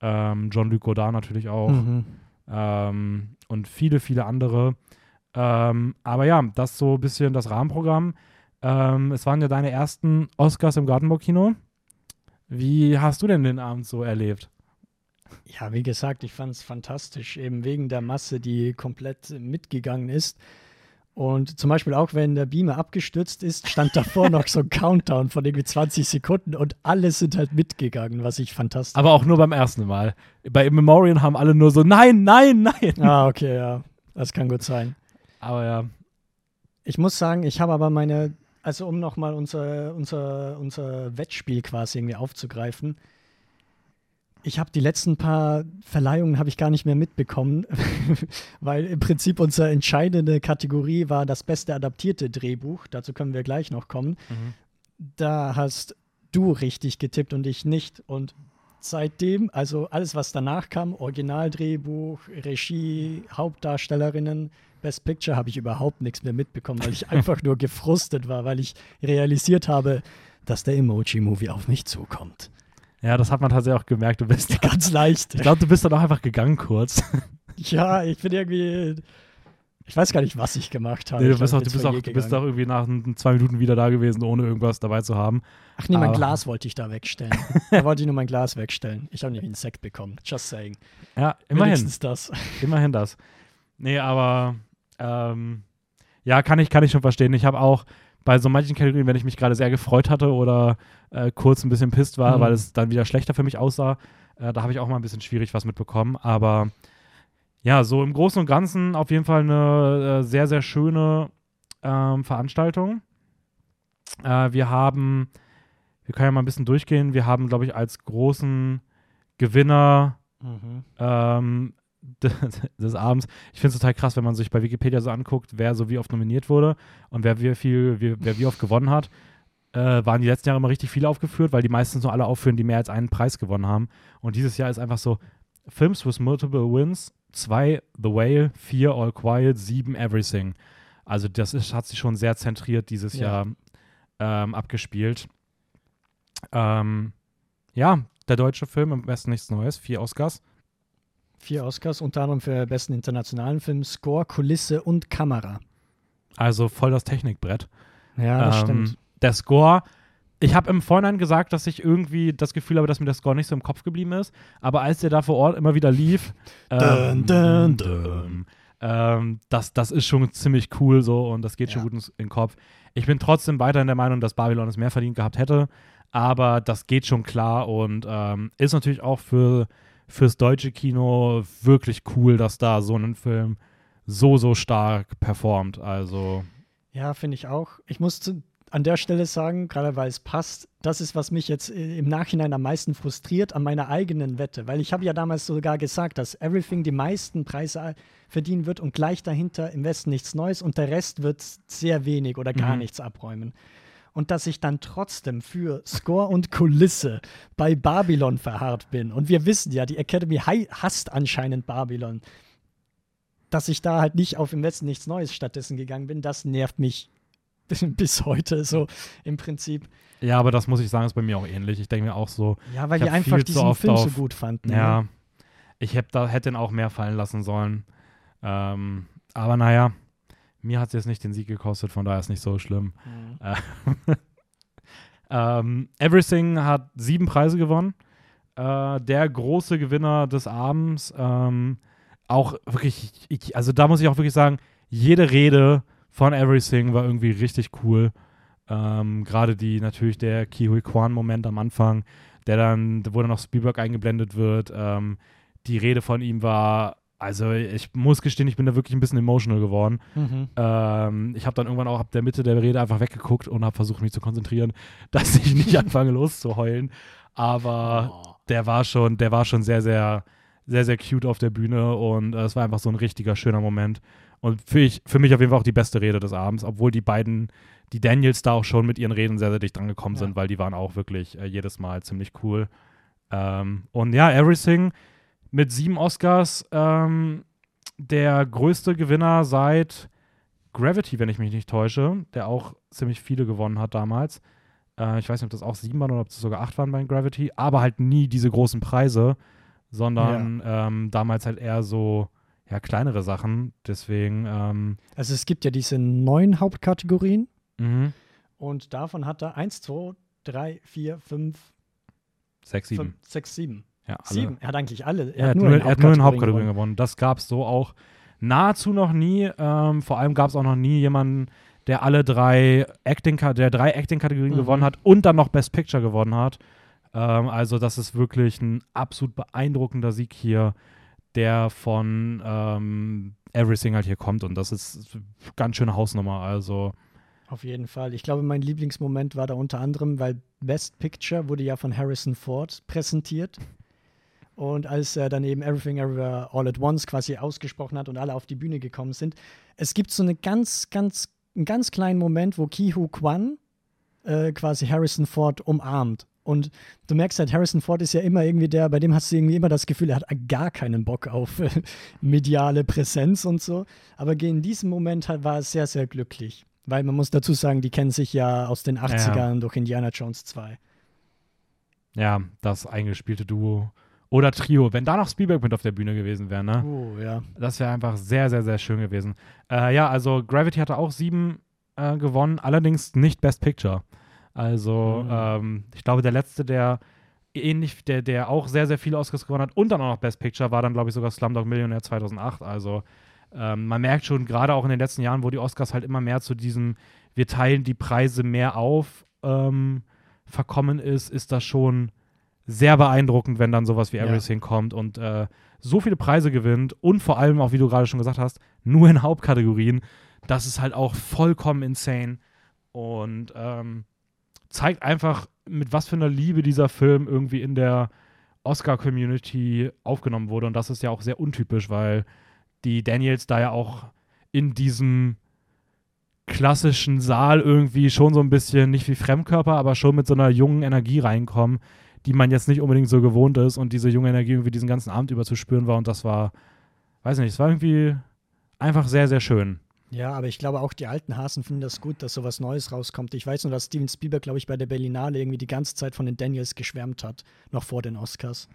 Ähm, John-Luc Godard natürlich auch Mhm. ähm, und viele, viele andere. Ähm, aber ja, das so ein bisschen das Rahmenprogramm. Ähm, es waren ja deine ersten Oscars im Gartenbaukino. Wie hast du denn den Abend so erlebt? Ja, wie gesagt, ich fand es fantastisch, eben wegen der Masse, die komplett mitgegangen ist. Und zum Beispiel auch, wenn der Beamer abgestürzt ist, stand davor noch so ein Countdown von irgendwie 20 Sekunden und alle sind halt mitgegangen, was ich fantastisch Aber auch nur beim ersten Mal. Bei Im Memorial haben alle nur so, nein, nein, nein. Ah, okay, ja. Das kann gut sein. Aber ja, Ich muss sagen, ich habe aber meine, also um nochmal unser, unser, unser Wettspiel quasi irgendwie aufzugreifen, ich habe die letzten paar Verleihungen habe ich gar nicht mehr mitbekommen, weil im Prinzip unsere entscheidende Kategorie war das beste adaptierte Drehbuch. Dazu können wir gleich noch kommen. Da hast du richtig getippt und ich nicht. Und seitdem, also alles, was danach kam, Originaldrehbuch, Regie, Hauptdarstellerinnen, Best Picture, habe ich überhaupt nichts mehr mitbekommen, weil ich einfach nur gefrustet war, weil ich realisiert habe, dass der Emoji-Movie auf mich zukommt. Ja, das hat man tatsächlich auch gemerkt. Du bist, Ganz leicht. ich glaube, du bist dann auch einfach gegangen kurz. Ja, ich bin irgendwie. Ich weiß gar nicht, was ich gemacht habe. Nee, du bist, glaub, auch, du, bist auch, du bist auch irgendwie nach zwei Minuten wieder da gewesen, ohne irgendwas dabei zu haben. Ach nee, mein aber- Glas wollte ich da wegstellen. da wollte ich nur mein Glas wegstellen. Ich habe nämlich einen Sekt bekommen. Just saying. Ja, immerhin. Wenigstens das. Immerhin das. Nee, aber ähm, ja, kann ich, kann ich schon verstehen. Ich habe auch bei so manchen Kategorien, wenn ich mich gerade sehr gefreut hatte oder äh, kurz ein bisschen pisst war, Mhm. weil es dann wieder schlechter für mich aussah, äh, da habe ich auch mal ein bisschen schwierig was mitbekommen. Aber ja, so im Großen und Ganzen auf jeden Fall eine äh, sehr, sehr schöne ähm, Veranstaltung. Äh, wir haben, wir können ja mal ein bisschen durchgehen, wir haben, glaube ich, als großen Gewinner Mhm. ähm, des, des Abends. Ich finde es total krass, wenn man sich bei Wikipedia so anguckt, wer so wie oft nominiert wurde und wer wie viel, wie, wer wie oft gewonnen hat. Äh, waren die letzten Jahre immer richtig viele aufgeführt, weil die meistens nur alle aufführen, die mehr als einen Preis gewonnen haben. Und dieses Jahr ist einfach so: Films with multiple wins, 2 The Whale, 4 All Quiet, 7 Everything. Also, das ist, hat sich schon sehr zentriert dieses Ja. Jahr ähm, abgespielt. Ähm, ja, der deutsche Film im Westen nichts Neues, vier Oscars. Vier Oscars, unter anderem für besten internationalen Film, Score, Kulisse und Kamera. Also voll das Technikbrett. Ja, das Ähm, stimmt. Der Score, ich habe im Vorhinein gesagt, dass ich irgendwie das Gefühl habe, dass mir der Score nicht so im Kopf geblieben ist. Aber als der da vor Ort immer wieder lief, ähm, Dun, dun, dun. Ähm, das, das ist schon ziemlich cool so und das geht schon Ja. gut ins, in den Kopf. Ich bin trotzdem weiterhin der Meinung, dass Babylon es mehr verdient gehabt hätte, aber das geht schon klar und ähm, ist natürlich auch für, fürs deutsche Kino wirklich cool, dass da so ein Film so, so stark performt. Also, Ja, finde ich auch. Ich muss zu, an der Stelle sagen, gerade weil es passt, das ist, was mich jetzt äh, im Nachhinein am meisten frustriert an meiner eigenen Wette. Weil ich habe ja damals sogar gesagt, dass Everything die meisten Preise äh, verdienen wird und gleich dahinter im Westen nichts Neues und der Rest wird sehr wenig oder gar Mhm. nichts abräumen. Und dass ich dann trotzdem für Score und Kulisse bei Babylon verharrt bin. Und wir wissen ja, die Academy hasst anscheinend Babylon. Dass ich da halt nicht auf im Westen nichts Neues stattdessen gegangen bin, das nervt mich bis heute so im Prinzip. ja, aber das muss ich sagen, ist bei mir auch ähnlich. Ich denke mir auch so, Ja, weil Ich die hab einfach diesen Film so auf- gut fanden. ne? ja, ich hätte da hätte ihn auch mehr fallen lassen sollen. Ähm, aber naja, mir hat es jetzt nicht den Sieg gekostet, von daher ist nicht so schlimm. Mhm. ähm, Everything hat sieben Preise gewonnen. Äh, der große Gewinner des Abends. Ähm, auch wirklich, ich, also da muss ich auch wirklich sagen, jede Rede von Everything war irgendwie richtig cool. Ähm, Gerade die natürlich der Kihui Kwan-Moment am Anfang, der dann, wo dann noch Spielberg eingeblendet wird. Ähm, die Rede von ihm war, also ich muss gestehen, ich bin da wirklich ein bisschen emotional geworden. Mhm. Ähm, ich habe dann irgendwann auch ab der Mitte der Rede einfach weggeguckt und habe versucht, mich zu konzentrieren, dass ich nicht anfange loszuheulen. Aber Oh. der war schon, der war schon sehr, sehr, sehr, sehr cute auf der Bühne und äh, es war einfach so ein richtiger schöner Moment. Und für, ich, für mich auf jeden Fall auch die beste Rede des Abends, obwohl die beiden, die Daniels da auch schon mit ihren Reden sehr, sehr dicht angekommen Ja. sind, weil die waren auch wirklich äh, jedes Mal ziemlich cool. Ähm, und ja, Everything mit sieben Oscars, ähm, der größte Gewinner seit Gravity, wenn ich mich nicht täusche, der auch ziemlich viele gewonnen hat damals. Äh, ich weiß nicht, ob das auch sieben waren oder ob das sogar acht waren bei Gravity, aber halt nie diese großen Preise, sondern ähm, damals halt eher so ja, kleinere Sachen. Deswegen, ähm, Also es gibt ja diese neun Hauptkategorien mhm. und davon hat er eins, zwei, drei, vier, fünf, sechs, sieben. fünf, sechs, sieben. Ja, alle. Sieben. Er hat eigentlich alle. Er hat nur, er hat nur in Hauptkategorien gewonnen. gewonnen. Das gab es so auch nahezu noch nie. Ähm, vor allem gab es auch noch nie jemanden, der alle drei Acting, der drei Acting-Kategorien Mhm. gewonnen hat und dann noch Best Picture gewonnen hat. Ähm, also das ist wirklich ein absolut beeindruckender Sieg hier, der von ähm, Everything halt hier kommt und das ist ganz schöne Hausnummer. Also Auf jeden Fall. Ich glaube, mein Lieblingsmoment war da unter anderem, weil Best Picture wurde ja von Harrison Ford präsentiert. Und als er dann eben Everything Everywhere All at Once quasi ausgesprochen hat und alle auf die Bühne gekommen sind, es gibt so eine ganz, ganz, einen ganz kleinen Moment, wo Ki-Hu Kwan äh, quasi Harrison Ford umarmt. Und du merkst halt, Harrison Ford ist ja immer irgendwie der, bei dem hast du irgendwie immer das Gefühl, er hat gar keinen Bock auf äh, mediale Präsenz und so. Aber in diesem Moment halt war er sehr, sehr glücklich. Weil man muss dazu sagen, die kennen sich ja aus den 80ern durch Indiana Jones 2. ja, das eingespielte Duo oder Trio, wenn da noch Spielberg mit auf der Bühne gewesen wäre, ne? Oh, ja. Das wäre einfach sehr, sehr, sehr schön gewesen. Äh, ja, also Gravity hatte auch sieben äh, gewonnen, allerdings nicht Best Picture. Also Mhm. ähm, ich glaube, der letzte, der ähnlich, der, der auch sehr, sehr viele Oscars gewonnen hat und dann auch noch Best Picture, war dann, glaube ich, sogar Slumdog Millionär 2008. Also ähm, man merkt schon, gerade auch in den letzten Jahren, wo die Oscars halt immer mehr zu diesem, wir teilen die Preise mehr auf, ähm, verkommen ist, ist das schon sehr beeindruckend, wenn dann sowas wie Ja. Everything kommt und äh, so viele Preise gewinnt und vor allem auch, wie du gerade schon gesagt hast, nur in Hauptkategorien. Das ist halt auch vollkommen insane und ähm, zeigt einfach, mit was für einer Liebe dieser Film irgendwie in der Oscar-Community aufgenommen wurde. Und das ist ja auch sehr untypisch, weil die Daniels da ja auch in diesem klassischen Saal irgendwie schon so ein bisschen, nicht wie Fremdkörper, aber schon mit so einer jungen Energie reinkommen, die man jetzt nicht unbedingt so gewohnt ist und diese junge Energie irgendwie diesen ganzen Abend über zu spüren war. Und das war, weiß nicht, es war irgendwie einfach sehr, sehr schön. Ja, aber ich glaube auch die alten Hasen finden das gut, dass sowas Neues rauskommt. Ich weiß nur, dass Steven Spielberg, glaube ich, bei der Berlinale irgendwie die ganze Zeit von den Daniels geschwärmt hat, noch vor den Oscars.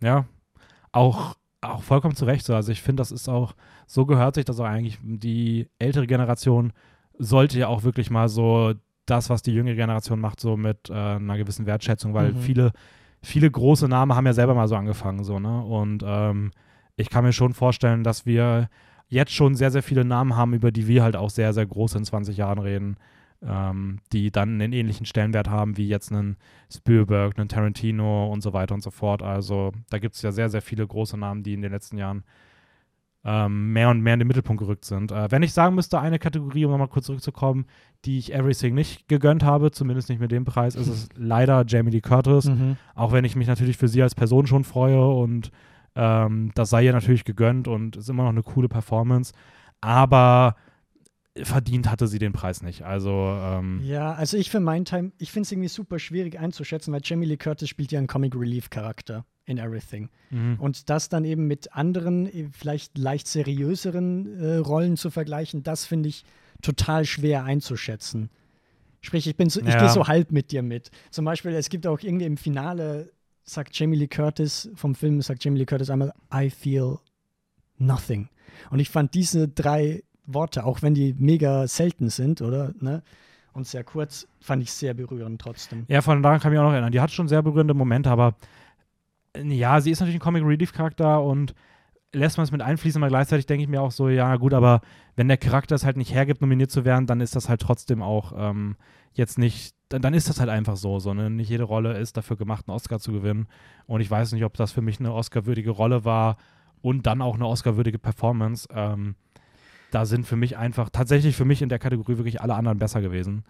Ja, auch, auch vollkommen zu Recht so. Also ich finde, das ist auch, so gehört sich das auch eigentlich. Die ältere Generation sollte ja auch wirklich mal so das, was die jüngere Generation macht, so mit äh, einer gewissen Wertschätzung, weil Mhm. viele, viele große Namen haben ja selber mal so angefangen, so, ne? Und ähm, ich kann mir schon vorstellen, dass wir jetzt schon sehr, sehr viele Namen haben, über die wir halt auch sehr, sehr groß in 20 Jahren reden, ähm, die dann einen ähnlichen Stellenwert haben wie jetzt einen Spielberg, einen Tarantino und so weiter und so fort. Also da gibt es ja sehr, sehr viele große Namen, die in den letzten Jahren ähm, mehr und mehr in den Mittelpunkt gerückt sind. Äh, wenn ich sagen müsste, eine Kategorie, um nochmal kurz zurückzukommen, die ich Everything nicht gegönnt habe, zumindest nicht mit dem Preis, ist es leider Jamie Lee Curtis. Mhm. Auch wenn ich mich natürlich für sie als Person schon freue und ähm, das sei ihr natürlich gegönnt und ist immer noch eine coole Performance. Aber verdient hatte sie den Preis nicht. Also ähm, Ja, also ich für meinen Teil, ich finde es irgendwie super schwierig einzuschätzen, weil Jamie Lee Curtis spielt ja einen Comic Relief Charakter in Everything. mhm. Und das dann eben mit anderen, eh, vielleicht leicht seriöseren äh, Rollen zu vergleichen, das finde ich total schwer einzuschätzen. Sprich, ich bin so, ich Ja. gehe so halb mit dir mit. Zum Beispiel, es gibt auch irgendwie im Finale, sagt Jamie Lee Curtis vom Film, sagt Jamie Lee Curtis einmal, I feel nothing. Und ich fand diese drei Worte, auch wenn die mega selten sind, oder? Ne? Und sehr kurz, fand ich sehr berührend trotzdem. Ja, von daran kann ich mich auch noch erinnern. Die hat schon sehr berührende Momente, aber äh, ja, sie ist natürlich ein Comic Relief Charakter und lässt man es mit einfließen, aber gleichzeitig denke ich mir auch so, ja gut, aber wenn der Charakter es halt nicht hergibt, nominiert zu werden, dann ist das halt trotzdem auch ähm, jetzt nicht, dann, dann, ist das halt einfach so, so ne? nicht jede Rolle ist dafür gemacht, einen Oscar zu gewinnen und ich weiß nicht, ob das für mich eine Oscar-würdige Rolle war und dann auch eine Oscar-würdige Performance. Ähm, da sind für mich einfach, tatsächlich für mich in der Kategorie wirklich alle anderen besser gewesen.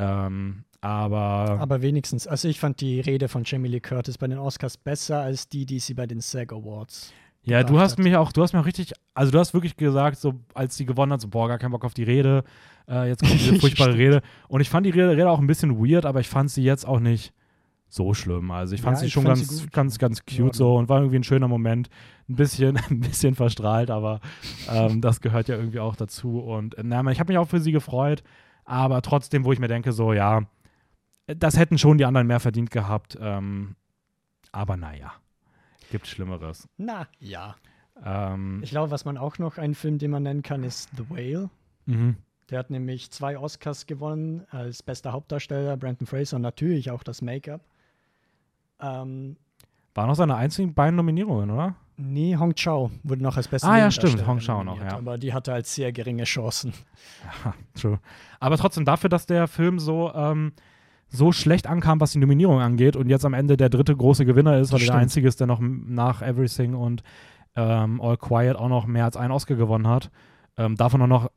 Ähm, aber. Aber wenigstens, also ich fand die Rede von Jamie Lee Curtis bei den Oscars besser als die, die sie bei den SAG Awards ja, du hast hat. mich auch, du hast mir auch richtig, also du hast wirklich gesagt, so als sie gewonnen hat, so boah, gar keinen Bock auf die Rede, äh, jetzt kommt diese furchtbare Rede. Und ich fand die Rede, Rede, auch ein bisschen weird, aber ich fand sie jetzt auch nicht so schlimm. Also ich fand ja, sie ich schon fand ganz, sie ganz, ganz cute ja, so und war irgendwie ein schöner Moment. Ein bisschen, ein bisschen verstrahlt, aber ähm, das gehört ja irgendwie auch dazu. Und äh, na, ich habe mich auch für sie gefreut, aber trotzdem, wo ich mir denke, so, ja, das hätten schon die anderen mehr verdient gehabt. Ähm, aber naja. Gibt Schlimmeres. Na, ja. Ähm, ich glaube, was man auch noch, einen Film, den man nennen kann, ist The Whale. Mhm. Der hat nämlich zwei Oscars gewonnen als bester Hauptdarsteller, Brandon Fraser und natürlich auch das Make-up. Ähm, War noch seine einzigen beiden Nominierungen, oder? Nee, Hong Chao wurde noch als bester Ah ja, stimmt, Hong Chao noch, ja. Aber die hatte halt sehr geringe Chancen. Ja, true. Aber trotzdem dafür, dass der Film so ähm, so schlecht ankam, was die Nominierung angeht und jetzt am Ende der dritte große Gewinner ist, weil er der einzige ist, der noch nach Everything und ähm, All Quiet auch noch mehr als einen Oscar gewonnen hat. Ähm, davon auch noch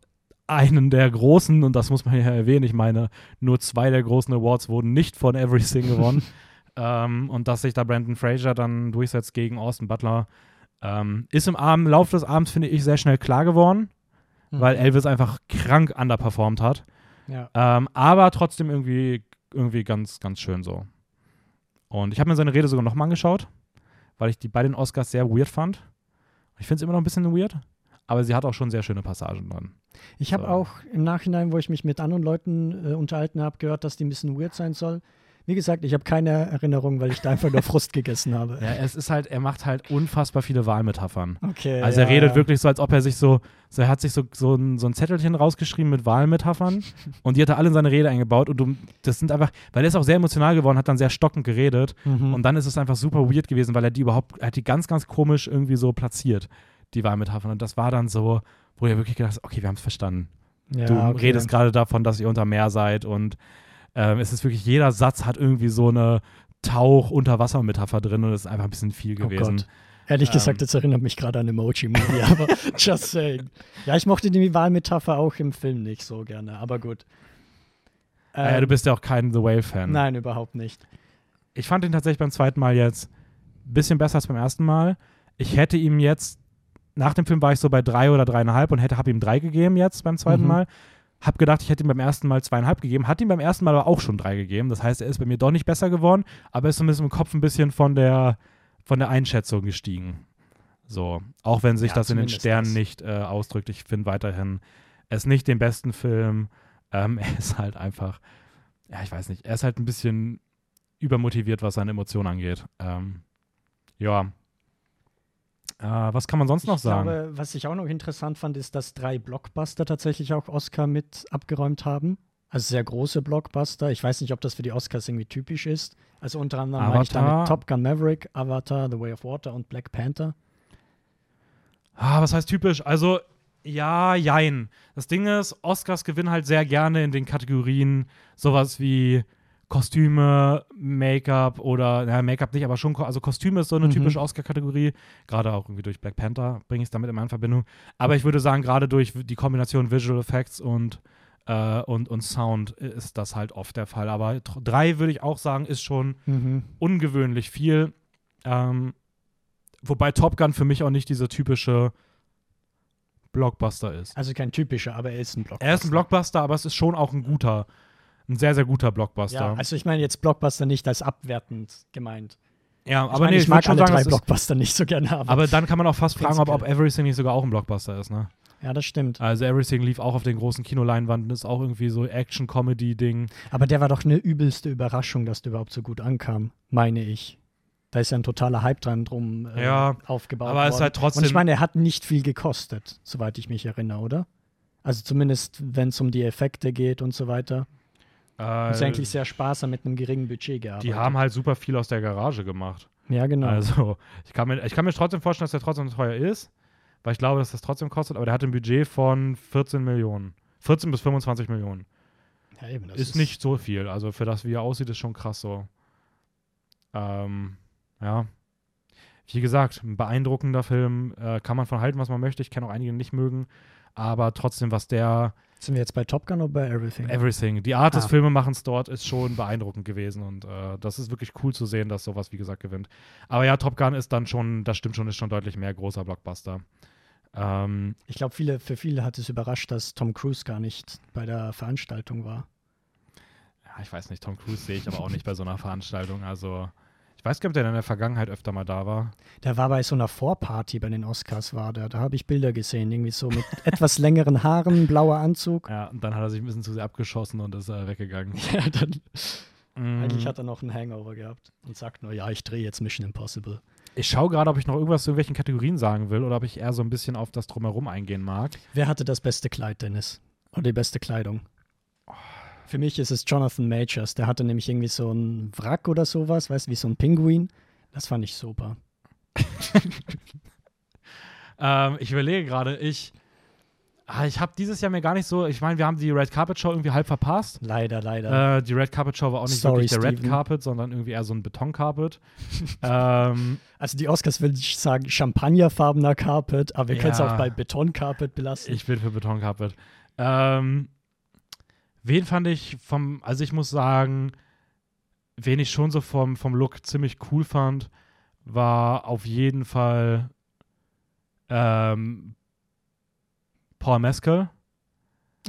einen der großen, und das muss man ja erwähnen, ich meine, nur zwei der großen Awards wurden nicht von Everything gewonnen. ähm, und dass sich da Brandon Fraser dann durchsetzt gegen Austin Butler, ähm, ist im Abend, Lauf des Abends, finde ich, sehr schnell klar geworden, mhm. weil Elvis einfach krank underperformt hat. Ja. Ähm, aber trotzdem irgendwie irgendwie ganz, ganz schön so. Und ich habe mir seine Rede sogar nochmal angeschaut, weil ich die bei den Oscars sehr weird fand. Ich finde es immer noch ein bisschen weird, aber sie hat auch schon sehr schöne Passagen drin. Ich habe so. auch im Nachhinein, wo ich mich mit anderen Leuten äh, unterhalten habe, gehört, dass die ein bisschen weird sein soll. Wie gesagt, ich habe keine Erinnerung, weil ich da einfach nur Frust gegessen habe. Ja, es ist halt, er macht halt unfassbar viele Wahlmetaphern. Okay. Also er redet ja. wirklich so, als ob er sich so, so er hat sich so, so, ein, so ein Zettelchen rausgeschrieben mit Wahlmetaphern und die hat er alle in seine Rede eingebaut und du, das sind einfach, weil er ist auch sehr emotional geworden, hat dann sehr stockend geredet mhm. und dann ist es einfach super weird gewesen, weil er die überhaupt, er hat die ganz, ganz komisch irgendwie so platziert, die Wahlmetaphern und das war dann so, wo er wirklich gedacht hat, okay, wir haben es verstanden. Ja, du okay. redest gerade davon, dass ihr unter Meer seid und ähm, es ist wirklich, jeder Satz hat irgendwie so eine Tauch-Unterwasser-Metapher drin und es ist einfach ein bisschen viel oh gewesen. Gott. Ehrlich ähm, gesagt, das erinnert mich gerade an Emoji-Movie, aber just saying. Ja, ich mochte die Wahlmetapher auch im Film nicht so gerne, aber gut. Ähm, äh, du bist ja auch kein The Whale-Fan. Nein, überhaupt nicht. Ich fand ihn tatsächlich beim zweiten Mal jetzt ein bisschen besser als beim ersten Mal. Ich hätte ihm jetzt, nach dem Film war ich so bei drei oder dreieinhalb und hätte habe ihm drei gegeben jetzt beim zweiten mhm. Mal. Hab gedacht, ich hätte ihm beim ersten Mal zweieinhalb gegeben, hat ihm beim ersten Mal aber auch schon drei gegeben. Das heißt, er ist bei mir doch nicht besser geworden, aber ist zumindest im Kopf ein bisschen von der, von der Einschätzung gestiegen. So, auch wenn sich ja, das in den Sternen das. nicht äh, ausdrückt. Ich finde weiterhin, er ist nicht den besten Film. Ähm, er ist halt einfach, ja, ich weiß nicht, er ist halt ein bisschen übermotiviert, was seine Emotionen angeht. Ähm, ja, äh, was kann man sonst noch ich sagen? Glaube, was ich auch noch interessant fand, ist, dass drei Blockbuster tatsächlich auch Oscar mit abgeräumt haben. Also sehr große Blockbuster. Ich weiß nicht, ob das für die Oscars irgendwie typisch ist. Also unter anderem meine ich damit Top Gun Maverick, Avatar, The Way of Water und Black Panther. Ah, was heißt typisch? Also, ja, jein. Das Ding ist, Oscars gewinnen halt sehr gerne in den Kategorien sowas wie Kostüme, Make-up oder, naja, Make-up nicht, aber schon, also Kostüme ist so eine mhm. typische Oscar-Kategorie. Gerade auch irgendwie durch Black Panther bringe ich es damit immer in Verbindung. Aber ich würde sagen, gerade durch die Kombination Visual Effects und, äh, und, und Sound ist das halt oft der Fall. Aber drei würde ich auch sagen, ist schon mhm. ungewöhnlich viel. Ähm, wobei Top Gun für mich auch nicht dieser typische Blockbuster ist. Also kein typischer, aber er ist ein Blockbuster. Er ist ein Blockbuster, aber es ist schon auch ein guter ein sehr, sehr guter Blockbuster. Ja, also ich meine jetzt Blockbuster nicht als abwertend gemeint. Ja, ich aber meine, nee, ich, mag alle sagen, drei Blockbuster nicht so gerne haben. Aber dann kann man auch fast fragen, ob, ob Everything nicht sogar auch ein Blockbuster ist, ne? Ja, das stimmt. Also Everything lief auch auf den großen Kinoleinwanden, ist auch irgendwie so Action-Comedy-Ding. Aber der war doch eine übelste Überraschung, dass der überhaupt so gut ankam, meine ich. Da ist ja ein totaler Hype dran drum äh, ja, aufgebaut aber worden. Aber es halt trotzdem. Und ich meine, er hat nicht viel gekostet, soweit ich mich erinnere, oder? Also zumindest, wenn es um die Effekte geht und so weiter. Äh, ist eigentlich sehr sparsam mit einem geringen Budget gearbeitet. Die haben halt super viel aus der Garage gemacht. Ja, genau. Also, ich kann mir, ich kann mir trotzdem vorstellen, dass der trotzdem teuer ist. weil ich glaube, dass das trotzdem kostet, aber der hat ein Budget von 14 Millionen. 14 bis 25 Millionen. Ja, eben, das Ist, nicht so viel. Also für das, wie er aussieht, ist schon krass so. Ähm, ja. Wie gesagt, ein beeindruckender Film. Äh, kann man von halten, was man möchte. Ich kann auch einige nicht mögen. Aber trotzdem, was der Sind wir jetzt bei Top Gun oder bei Everything? Everything, die Art des Ah. Filmemachens dort ist schon beeindruckend gewesen. Und äh, das ist wirklich cool zu sehen, dass sowas, wie gesagt, gewinnt. Aber ja, Top Gun ist dann schon, das stimmt schon, ist schon deutlich mehr großer Blockbuster. Ähm, Ich glaube, viele, für viele hat es überrascht, dass Tom Cruise gar nicht bei der Veranstaltung war. ja, ich weiß nicht, Tom Cruise sehe ich aber auch nicht bei so einer Veranstaltung. Also, ich weiß gar nicht, ob der in der Vergangenheit öfter mal da war. Der war bei so einer Vorparty bei den Oscars, war der. Da habe ich Bilder gesehen, irgendwie so mit etwas längeren Haaren, blauer Anzug. Ja, und dann hat er sich ein bisschen zu sehr abgeschossen und ist äh, weggegangen. Ja, dann, Mm. Eigentlich hat er noch einen Hangover gehabt und sagt nur, ja, ich drehe jetzt Mission Impossible. Ich schaue gerade, ob ich noch irgendwas zu irgendwelchen Kategorien sagen will oder ob ich eher so ein bisschen auf das Drumherum eingehen mag. Wer hatte das beste Kleid, Dennis? Oder die beste Kleidung? Für mich ist es Jonathan Majors. Der hatte nämlich irgendwie so ein Wrack oder sowas, weißt du, wie so ein Pinguin. Das fand ich super. Ähm, ich überlege gerade, ich. Ah, ich habe dieses Jahr mir gar nicht so. Ich meine, wir haben die Red Carpet Show irgendwie halb verpasst. Leider, leider. Äh, die Red Carpet Show war auch nicht Sorry, wirklich der Red Steven. Carpet, sondern irgendwie eher so ein Betoncarpet. ähm, Also die Oscars will ich sagen, champagnerfarbener Carpet, aber wir können es Ja. auch bei Betoncarpet belassen. ich bin für Betoncarpet. Ähm, wen fand ich vom. Also, ich muss sagen, wen ich schon so vom, vom Look ziemlich cool fand, war auf jeden Fall ähm, Paul Mescal.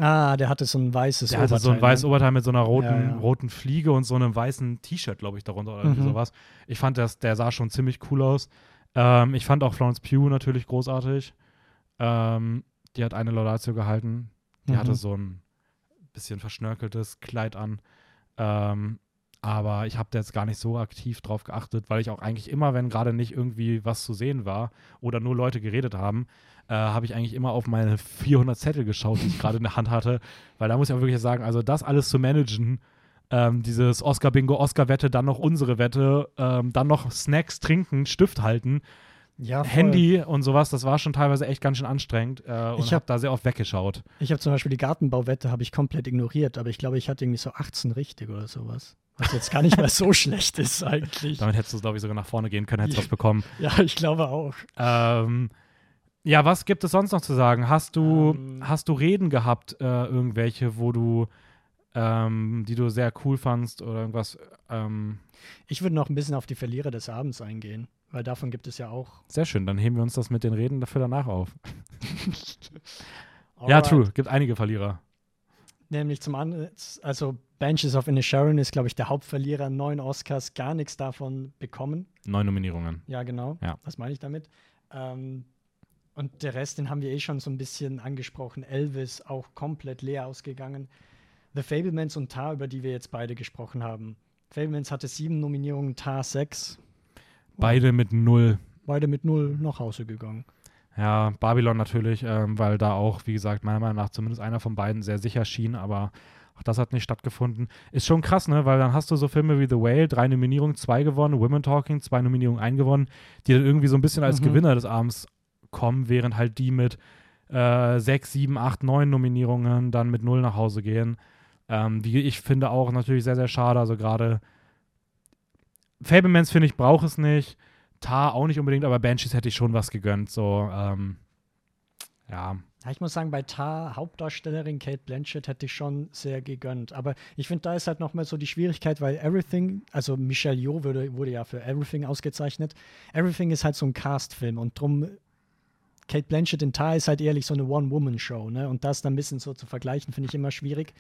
ah, der hatte so ein weißes Der hatte so ein Oberteil, weißes ne? Oberteil mit so einer roten, Ja, ja. roten Fliege und so einem weißen T-Shirt, glaube ich, darunter oder Mhm. sowas. Ich fand, das, der sah schon ziemlich cool aus. Ähm, ich fand auch Florence Pugh natürlich großartig. Ähm, die hat eine Laudatio gehalten. Die Mhm. hatte so ein bisschen verschnörkeltes Kleid an. Ähm, aber ich habe da jetzt gar nicht so aktiv drauf geachtet, weil ich auch eigentlich immer, wenn gerade nicht irgendwie was zu sehen war oder nur Leute geredet haben, äh, habe ich eigentlich immer auf meine 400 Zettel geschaut, die ich gerade in der Hand hatte. Weil da muss ich auch wirklich sagen, also das alles zu managen, ähm, dieses Oscar-Bingo, Oscar-Wette, dann noch unsere Wette, ähm, dann noch Snacks trinken, Stift halten, Ja. Handy und sowas, das war schon teilweise echt ganz schön anstrengend äh, und Ich ich hab- habe da sehr oft weggeschaut. Ich habe zum Beispiel die Gartenbauwette habe ich komplett ignoriert, aber ich glaube, ich hatte irgendwie so 18 richtig oder sowas. Was jetzt gar nicht mehr so schlecht ist eigentlich. Damit hättest du, glaube ich, sogar nach vorne gehen können, hättest du was bekommen. Ja, ich glaube auch. Ähm, ja, was gibt es sonst noch zu sagen? Hast du, Ähm. hast du Reden gehabt, äh, irgendwelche, wo du, ähm, die du sehr cool fandst oder irgendwas? Ähm, Ich würde noch ein bisschen auf die Verlierer des Abends eingehen, weil davon gibt es ja auch. sehr schön, dann heben wir uns das mit den Reden dafür danach auf. Ja, true, gibt einige Verlierer. Nämlich zum anderen, also Benches of Inisharan ist, glaube ich, der Hauptverlierer. Neun Oscars, gar nichts davon bekommen. Neun Nominierungen. Ja, genau. Ja. Was meine ich damit? Ähm, und der Rest, den haben wir eh schon so ein bisschen angesprochen. Elvis auch komplett leer ausgegangen. The Fablemans und Tar, über die wir jetzt beide gesprochen haben. Fablemans hatte sieben Nominierungen, Tar sechs. Beide mit null. Beide mit null nach Hause gegangen. Ja, Babylon natürlich, ähm, weil da auch, wie gesagt, meiner Meinung nach zumindest einer von beiden sehr sicher schien, aber auch das hat nicht stattgefunden. Ist schon krass, ne? Weil dann hast du so Filme wie The Whale, drei Nominierungen, zwei gewonnen, Women Talking, zwei Nominierungen, ein gewonnen, die dann irgendwie so ein bisschen als Mhm. Gewinner des Abends kommen, während halt die mit äh, sechs, sieben, acht, neun Nominierungen dann mit null nach Hause gehen. Ähm, wie ich finde auch natürlich sehr, sehr schade. Also gerade Fablemans, finde ich, braucht es nicht. Tar auch nicht unbedingt, aber Banshees hätte ich schon was gegönnt. So, ähm. Ja, ich muss sagen, bei Tar, Hauptdarstellerin Kate Blanchett, hätte ich schon sehr gegönnt. Aber ich finde, da ist halt nochmal so die Schwierigkeit, weil Everything, also Michelle Yeoh wurde, wurde ja für Everything ausgezeichnet. Everything ist halt so ein Cast-Film und drum, Kate Blanchett in Tar ist halt ehrlich so eine One-Woman-Show, ne? Und das dann ein bisschen so zu vergleichen, finde ich immer schwierig.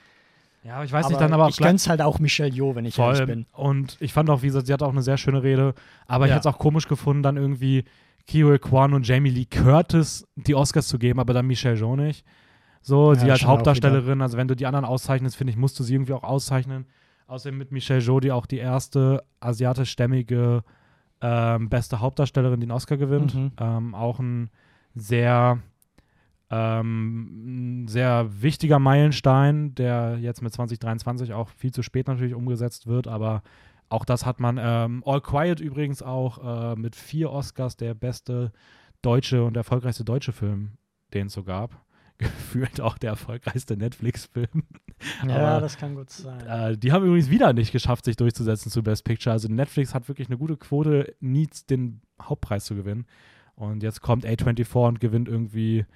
Ja, aber ich weiß nicht, dann aber auch ich gönn's halt auch Michelle Yeoh, wenn ich ehrlich voll. bin. Und ich fand auch, wie gesagt, sie hat auch eine sehr schöne Rede, aber ich Ja. hätte es auch komisch gefunden, dann irgendwie Kiyoe Kwan und Jamie Lee Curtis die Oscars zu geben, aber dann Michelle Jo nicht. So, Ja, sie als Hauptdarstellerin, also wenn du die anderen auszeichnest, finde ich, musst du sie irgendwie auch auszeichnen. Außerdem mit Michelle Jo, die auch die erste asiatischstämmige ähm, beste Hauptdarstellerin, die den Oscar gewinnt. Mhm. Ähm, auch ein sehr, ähm, ein sehr wichtiger Meilenstein, der jetzt mit 2023 auch viel zu spät natürlich umgesetzt wird, aber auch das hat man. Ähm, All Quiet übrigens auch äh, mit vier Oscars der beste deutsche und erfolgreichste deutsche Film, den es so gab. Gefühlt auch der erfolgreichste Netflix-Film. Ja, Aber, das kann gut sein. Äh, die haben übrigens wieder nicht geschafft, sich durchzusetzen zu Best Picture. Also Netflix hat wirklich eine gute Quote, nie den Hauptpreis zu gewinnen. Und jetzt kommt A24 und gewinnt irgendwie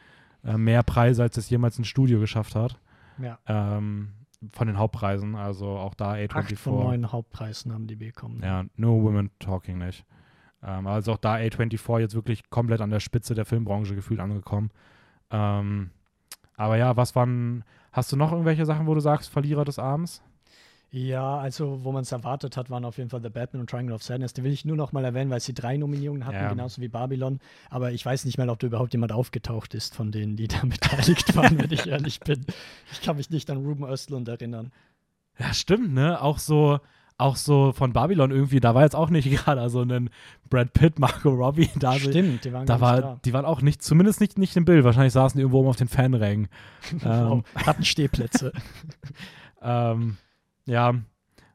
äh, mehr Preise, als es jemals ein Studio geschafft hat. ja. Ähm, von den Hauptpreisen, also auch da A24. Acht von neun Hauptpreisen haben die bekommen. Ja, No Women Talking nicht. Ähm, also auch da A24 jetzt wirklich komplett an der Spitze der Filmbranche gefühlt angekommen. Ähm, aber ja, was waren, hast du noch irgendwelche Sachen, wo du sagst, Verlierer des Abends? Ja, also wo man es erwartet hat, waren auf jeden Fall The Batman und Triangle of Sadness. Die will ich nur noch mal erwähnen, weil sie drei Nominierungen hatten, Ja. genauso wie Babylon. Aber ich weiß nicht mal, ob da überhaupt jemand aufgetaucht ist von denen, die da beteiligt waren, wenn ich ehrlich bin. Ich kann mich nicht an Ruben Östlund erinnern. Ja, stimmt, ne? Auch so, auch so von Babylon irgendwie, da war jetzt auch nicht gerade so ein Brad Pitt, Marco Robbie, da, Stimmt, die waren da war, die waren auch nicht, zumindest nicht, nicht im Bild. Wahrscheinlich saßen die irgendwo oben auf den Fanrängen. da. ähm, hatten Stehplätze. Ähm, ja,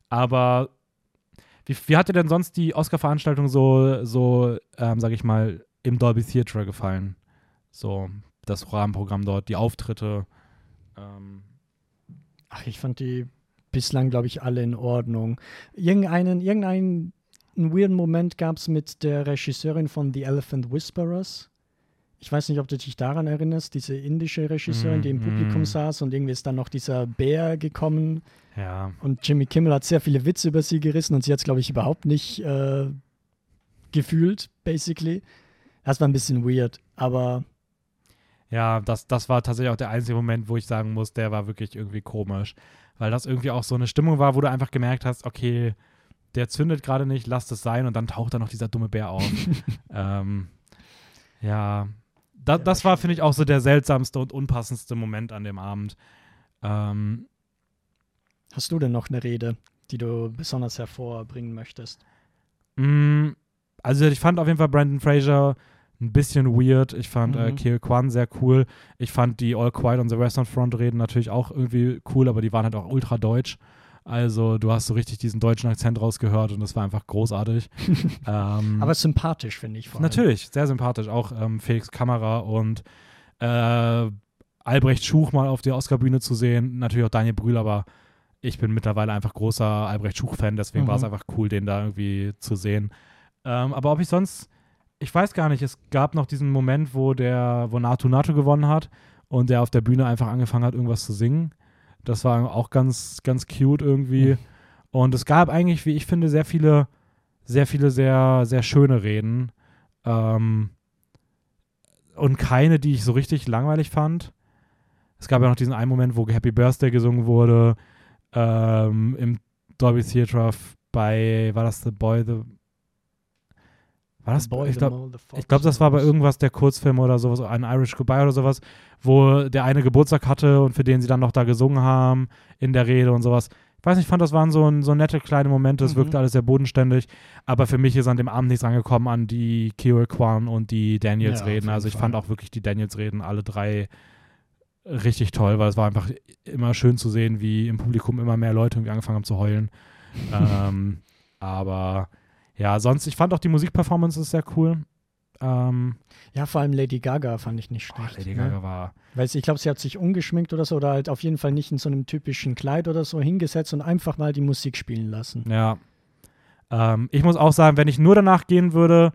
aber wie, wie hat dir denn sonst die Oscar-Veranstaltung so, so ähm, sag ich mal, im Dolby Theatre gefallen? So, das Rahmenprogramm dort, die Auftritte. Ähm, Ach, ich fand die bislang, glaube ich, alle in Ordnung. Irgendeinen, irgendeinen einen weirden Moment gab es mit der Regisseurin von The Elephant Whisperers. Ich weiß nicht, ob du dich daran erinnerst, diese indische Regisseurin, die im Publikum mm. saß und irgendwie ist dann noch dieser Bär gekommen ja, und Jimmy Kimmel hat sehr viele Witze über sie gerissen und sie hat es, glaube ich, überhaupt nicht äh, gefühlt, basically. Das war ein bisschen weird, aber ja, das, das war tatsächlich auch der einzige Moment, wo ich sagen muss, der war wirklich irgendwie komisch. Weil das irgendwie auch so eine Stimmung war, wo du einfach gemerkt hast, okay, der zündet gerade nicht, lass es sein und dann taucht da noch dieser dumme Bär auf. ähm, ja, da, das war, finde ich, auch so der seltsamste und unpassendste Moment an dem Abend. Ähm, hast du denn noch eine Rede, die du besonders hervorbringen möchtest? mh, also ich fand auf jeden Fall Brandon Fraser ein bisschen weird. Ich fand äh, Mhm. Kiel Kwan sehr cool. Ich fand die All Quiet on the Western Front Reden natürlich auch irgendwie cool, aber die waren halt auch ultra deutsch. Also du hast so richtig diesen deutschen Akzent rausgehört und das war einfach großartig. ähm, Aber sympathisch, finde ich. Vor allem. Natürlich, sehr sympathisch. Auch ähm, Felix Kamera und äh, Albrecht Schuch mal auf der Oscarbühne zu sehen. Natürlich auch Daniel Brühl, aber ich bin mittlerweile einfach großer Albrecht Schuch-Fan, deswegen Mhm. war es einfach cool, den da irgendwie zu sehen. Ähm, aber ob ich sonst, ich weiß gar nicht, es gab noch diesen Moment, wo der, wo Natu Natu gewonnen hat und der auf der Bühne einfach angefangen hat, irgendwas zu singen. Das war auch ganz, ganz cute irgendwie. Mhm. Und es gab eigentlich, wie ich finde, sehr viele, sehr viele, sehr, sehr schöne Reden. Ähm, und keine, die ich so richtig langweilig fand. Es gab ja noch diesen einen Moment, wo Happy Birthday gesungen wurde. Ähm, Im Dolby Theatre bei, war das The Boy, The. War das? Boy, ich glaube, glaube, das war bei irgendwas der Kurzfilm oder sowas, ein Irish Goodbye oder sowas, wo der eine Geburtstag hatte und für den sie dann noch da gesungen haben in der Rede und sowas. Ich weiß nicht, ich fand, das waren so, ein, so nette kleine Momente, es Mhm. wirkte alles sehr bodenständig, aber für mich ist an dem Abend nichts angekommen an die Kyo Kwan und die Ja, Daniels auf Reden. jeden Also ich Fall. fand auch wirklich die Daniels Reden alle drei richtig toll, weil es war einfach immer schön zu sehen, wie im Publikum immer mehr Leute irgendwie angefangen haben zu heulen. ähm, aber ja, sonst, ich fand auch die Musikperformance sehr cool. Ähm, Ja, vor allem Lady Gaga fand ich nicht oh, schlecht. Lady ne? Gaga war. Weil sie- ich glaube, sie hat sich umgeschminkt oder so oder halt auf jeden Fall nicht in so einem typischen Kleid oder so hingesetzt und einfach mal die Musik spielen lassen. Ja. Ähm, ich muss auch sagen, wenn ich nur danach gehen würde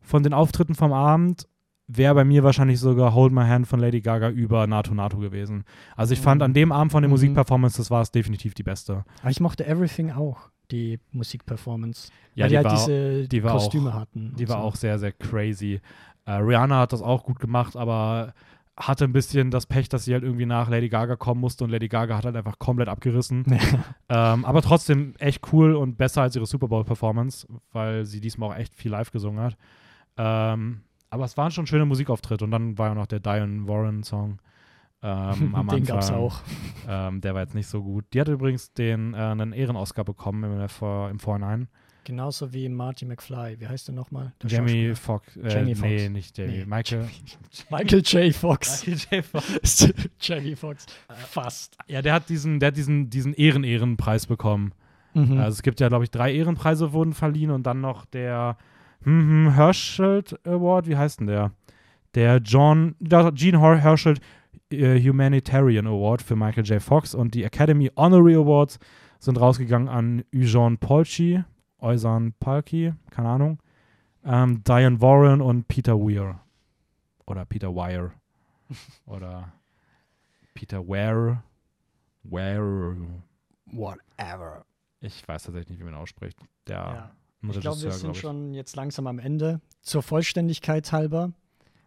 von den Auftritten vom Abend, wäre bei mir wahrscheinlich sogar Hold My Hand von Lady Gaga über Nato Nato gewesen. Also ich fand Mhm. an dem Abend von den Mhm. Musikperformances war es definitiv die beste. Aber ich mochte Everything auch, die Musikperformance. Ja, weil die die, halt diese die war auch- Kostüme hatten. Die war so. auch sehr, sehr crazy. Äh, Rihanna hat das auch gut gemacht, aber hatte ein bisschen das Pech, dass sie halt irgendwie nach Lady Gaga kommen musste und Lady Gaga hat halt einfach komplett abgerissen. ähm, aber trotzdem echt cool und besser als ihre Super Bowl-Performance, weil sie diesmal auch echt viel live gesungen hat. Ähm, aber es waren schon schöne Musikauftritte und dann war ja noch der Diane Warren-Song. Ähm, am Den gab's Anfang. auch. Ähm, der war jetzt nicht so gut. Die hat übrigens den, äh, einen Ehren-Oscar bekommen im, Vor- im Vorhinein. Genauso wie Marty McFly. Wie heißt der nochmal? Jamie Schauspieler. Foxx. Äh, Jamie Nee, nicht Jamie. Nee, Michael. Michael J. Fox. Michael J. Fox. Jamie Fox. Fast. Ja, der hat diesen, der hat diesen, diesen Ehren-Ehrenpreis bekommen. Mhm. Also es gibt ja, glaube ich, drei Ehrenpreise wurden verliehen und dann noch der hm, hm, Herschel Award, wie heißt denn der? der John, Gene Herschel äh, Humanitarian Award für Michael J. Fox und die Academy Honorary Awards sind rausgegangen an Eugene Polchi, Eusan Palki, keine Ahnung, ähm, Diane Warren und Peter Weir. Oder Peter Wire. Oder Peter Ware. Ware. Whatever. Ich weiß tatsächlich nicht, wie man ausspricht. Der Ja. Ich glaube, wir sind glaub schon jetzt langsam am Ende. Zur Vollständigkeit halber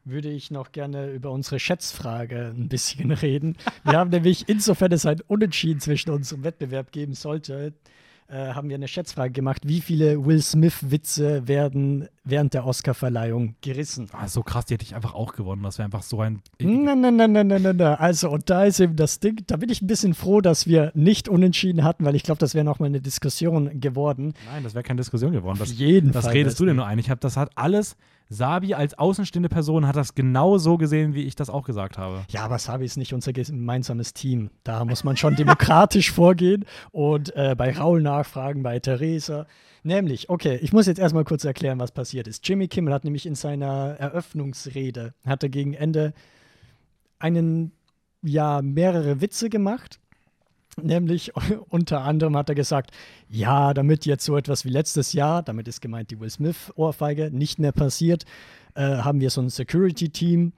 würde ich noch gerne über unsere Schätzfrage ein bisschen reden. Wir haben nämlich, insofern es ein Unentschieden zwischen uns im Wettbewerb geben sollte, äh, haben wir eine Schätzfrage gemacht. Wie viele Will Smith-Witze werden während der Oscarverleihung gerissen? Ah, so krass, die hätte ich einfach auch gewonnen. Das wäre einfach so ein. Nein, nein, nein, nein, nein, nein. Also, und da ist eben das Ding, da bin ich ein bisschen froh, dass wir nicht unentschieden hatten, weil ich glaube, das wäre nochmal eine Diskussion geworden. Nein, das wäre keine Diskussion geworden. Auf Das, jeden das Fall. redest du dir nur ein. Ich habe das hat alles. Sabi als außenstehende Person hat das genau so gesehen, wie ich das auch gesagt habe. Ja, aber Sabi ist nicht unser gemeinsames Team. Da muss man schon demokratisch vorgehen und äh, bei Raul nachfragen, bei Theresa. Nämlich, okay, ich muss jetzt erstmal kurz erklären, was passiert ist. Jimmy Kimmel hat nämlich in seiner Eröffnungsrede, hat er gegen Ende einen, ja, mehrere Witze gemacht. Nämlich unter anderem hat er gesagt, ja, damit jetzt so etwas wie letztes Jahr, damit ist gemeint die Will Smith-Ohrfeige, nicht mehr passiert, äh, haben wir so ein Security-Team.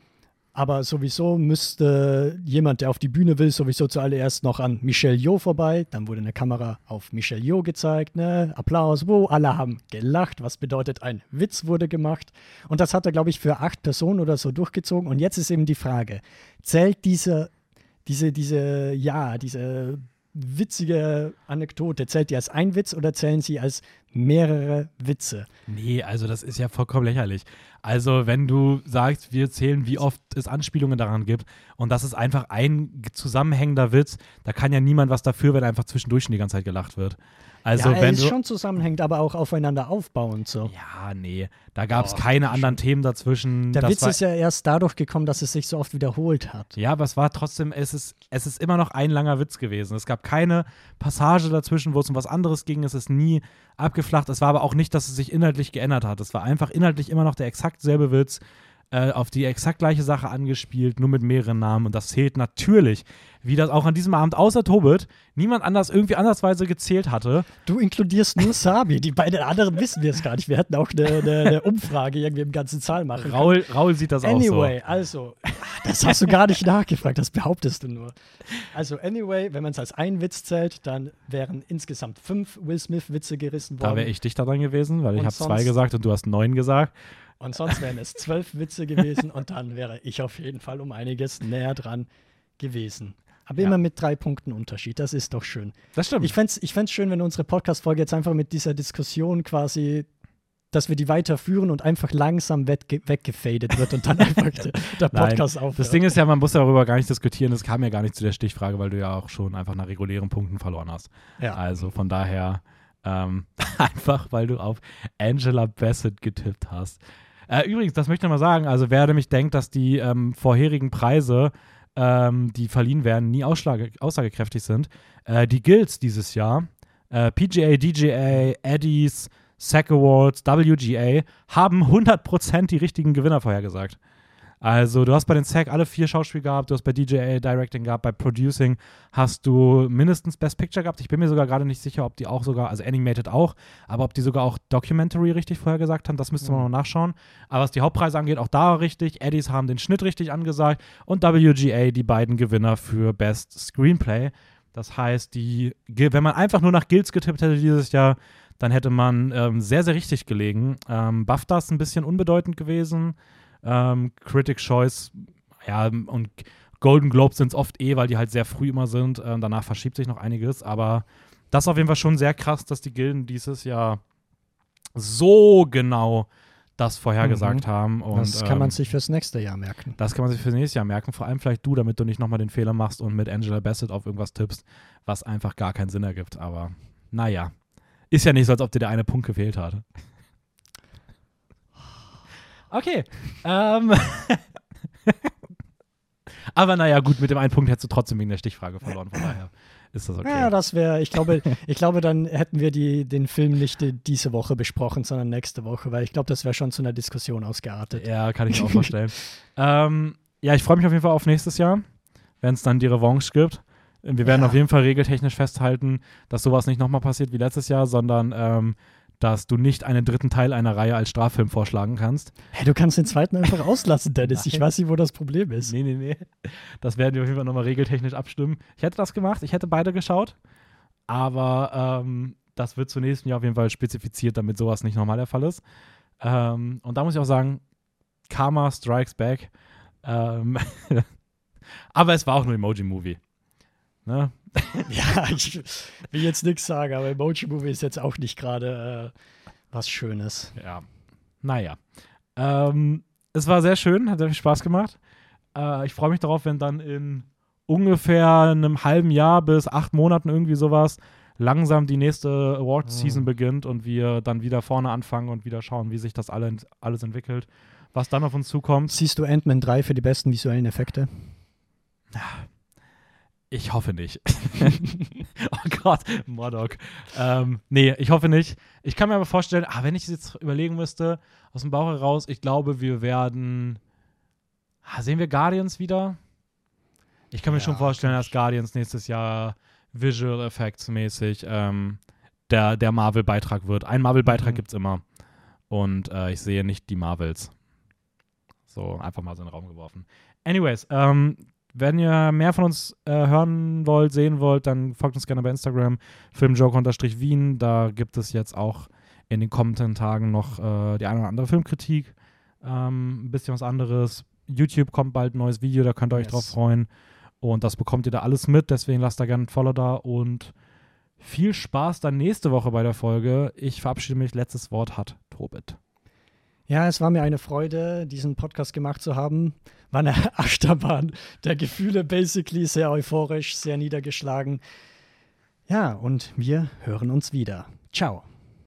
Aber sowieso müsste jemand, der auf die Bühne will, sowieso zuallererst noch an Michelle Yeoh vorbei. Dann wurde eine Kamera auf Michelle Yeoh gezeigt, ne? Applaus, wo alle haben gelacht, was bedeutet, ein Witz wurde gemacht. Und das hat er, glaube ich, für acht Personen oder so durchgezogen. Und jetzt ist eben die Frage, zählt diese, diese, diese, ja, diese witzige Anekdote, zählt die als ein Witz oder zählen sie als mehrere Witze? Nee, also das ist ja vollkommen lächerlich. Also, wenn du sagst, wir zählen, wie oft es Anspielungen daran gibt und das ist einfach ein zusammenhängender Witz, da kann ja niemand was dafür, wenn einfach zwischendurch schon die ganze Zeit gelacht wird. Also, ja, wenn du. schon zusammenhängend, aber auch aufeinander aufbauend so. Ja, nee, da gab es Oh, keine anderen Themen dazwischen. Der Das Witz war, ist ja erst dadurch gekommen, dass es sich so oft wiederholt hat. Ja, aber es war trotzdem, es ist, es ist immer noch ein langer Witz gewesen. Es gab keine Passage dazwischen, wo es um was anderes ging. Es ist nie abgeflacht. Es war aber auch nicht, dass es sich inhaltlich geändert hat. Es war einfach inhaltlich immer noch der exakt selbe Witz, äh, auf die exakt gleiche Sache angespielt, nur mit mehreren Namen. Und das zählt natürlich, wie das auch an diesem Abend außer Tobit niemand anders irgendwie andersweise gezählt hatte. Du inkludierst nur Sabi, die beiden anderen wissen wir es gar nicht. Wir hätten auch eine, eine, eine Umfrage irgendwie im ganzen Zahl machen können. Raul, Raul sieht das Anyway, auch also, das hast du gar nicht nachgefragt, das behauptest du nur. Also, anyway, wenn man es als einen Witz zählt, dann wären insgesamt fünf Will Smith-Witze gerissen so. Da worden. wäre ich dichter dran gewesen, weil ich Und habe zwei gesagt und du hast neun gesagt. Und sonst wären es zwölf Witze gewesen und dann wäre ich auf jeden Fall um einiges näher dran gewesen. Aber Ja. immer mit drei Punkten Unterschied, das ist doch schön. Das stimmt. Ich fände es ich fänd's schön, wenn unsere Podcast-Folge jetzt einfach mit dieser Diskussion quasi, dass wir die weiterführen und einfach langsam wegge weggefadet wird und dann einfach der, der Nein, Podcast aufhört. Das Ding ist ja, man muss darüber gar nicht diskutieren. Das kam ja gar nicht zu der Stichfrage, weil du ja auch schon einfach nach regulären Punkten verloren hast. ja. Also von daher ähm, einfach, weil du auf Angela Bassett getippt hast. Äh, übrigens, das möchte ich mal sagen. Also wer nämlich denkt, dass die ähm, vorherigen Preise, ähm, die verliehen werden, nie aussagekräftig sind, äh, die Guilds dieses Jahr, äh, PGA, DGA, Eddies, SAG Awards, WGA, haben 100% die richtigen Gewinner vorhergesagt. Also, du hast bei den SAG alle vier Schauspiel gehabt, du hast bei DJA Directing gehabt, bei Producing hast du mindestens Best Picture gehabt. Ich bin mir sogar gerade nicht sicher, ob die auch sogar, also Animated auch, aber ob die sogar auch Documentary richtig vorhergesagt haben, das müsste man Mhm. noch nachschauen. Aber was die Hauptpreise angeht, auch da richtig. Eddies haben den Schnitt richtig angesagt und WGA die beiden Gewinner für Best Screenplay. Das heißt, die, wenn man einfach nur nach Guilds getippt hätte dieses Jahr, dann hätte man ähm, sehr, sehr richtig gelegen. Ähm, BAFTA ist ein bisschen unbedeutend gewesen. Ähm, Critic Choice, ja, und Golden Globes sind es oft eh, weil die halt sehr früh immer sind. Ähm, danach verschiebt sich noch einiges. Aber das ist auf jeden Fall schon sehr krass, dass die Gilden dieses Jahr so genau das vorhergesagt haben. Und, das kann man ähm, sich fürs nächste Jahr merken. das kann man sich fürs nächste Jahr merken. Vor allem vielleicht du, damit du nicht nochmal den Fehler machst und mit Angela Bassett auf irgendwas tippst, was einfach gar keinen Sinn ergibt. Aber naja, ist ja nicht so, als ob dir der eine Punkt gefehlt hat. Okay. Ähm. Aber naja, gut, mit dem einen Punkt hättest du trotzdem wegen der Stichfrage verloren. Von daher ist das okay. Ja, das wäre, ich glaube, ich glaube, dann hätten wir die, den Film nicht die, diese Woche besprochen, sondern nächste Woche, weil ich glaube, das wäre schon zu einer Diskussion ausgeartet. Ja, kann ich mir auch vorstellen. ähm, ja, ich freue mich auf jeden Fall auf nächstes Jahr, wenn es dann die Revanche gibt. Wir werden Ja. auf jeden Fall regeltechnisch festhalten, dass sowas nicht nochmal passiert wie letztes Jahr, sondern ähm, dass du nicht einen dritten Teil einer Reihe als Straffilm vorschlagen kannst. Hey, du kannst den zweiten einfach auslassen, Dennis. Ich weiß nicht, wo das Problem ist. Nee, nee, nee. Das werden wir auf jeden Fall nochmal regeltechnisch abstimmen. Ich hätte das gemacht, ich hätte beide geschaut, aber ähm, das wird zunächst Jahr auf jeden Fall spezifiziert, damit sowas nicht nochmal der Fall ist. Ähm, und da muss ich auch sagen, Karma Strikes Back. Ähm, aber es war auch nur Emoji-Movie. Ne? Ja, ich will jetzt nichts sagen, aber Emoji Movie ist jetzt auch nicht gerade äh, was Schönes. Ja. Naja. Ähm, es war sehr schön, hat sehr viel Spaß gemacht. Äh, ich freue mich darauf, wenn dann in ungefähr einem halben Jahr bis acht Monaten irgendwie sowas langsam die nächste Award-Season Mhm. beginnt und wir dann wieder vorne anfangen und wieder schauen, wie sich das alle, alles entwickelt, was dann auf uns zukommt. Siehst du Ant-Man 3 für die besten visuellen Effekte? Ich hoffe nicht. oh Gott, Modok. Ähm, nee, ich hoffe nicht. Ich kann mir aber vorstellen, ah, wenn ich es jetzt überlegen müsste, aus dem Bauch heraus, ich glaube, wir werden. Ah, sehen wir Guardians wieder? Ich kann mir Ja, schon vorstellen, dass Guardians nächstes Jahr Visual Effects mäßig ähm, der, der Marvel-Beitrag wird. Ein Marvel-Beitrag Mhm. gibt es immer. Und äh, ich sehe nicht die Marvels. So, einfach mal so in den Raum geworfen. Anyways, ähm, wenn ihr mehr von uns äh, hören wollt, sehen wollt, dann folgt uns gerne bei Instagram, filmjoke-wien. Da gibt es jetzt auch in den kommenden Tagen noch äh, die eine oder andere Filmkritik. Ähm, ein bisschen was anderes. YouTube kommt bald ein neues Video, da könnt ihr euch Yes. drauf freuen. Und das bekommt ihr da alles mit, deswegen lasst da gerne ein Follow da und viel Spaß dann nächste Woche bei der Folge. Ich verabschiede mich. Letztes Wort hat Tobit. Ja, es war mir eine Freude, diesen Podcast gemacht zu haben. War eine Achterbahn der Gefühle, basically sehr euphorisch, sehr niedergeschlagen. Ja, und wir hören uns wieder. Ciao.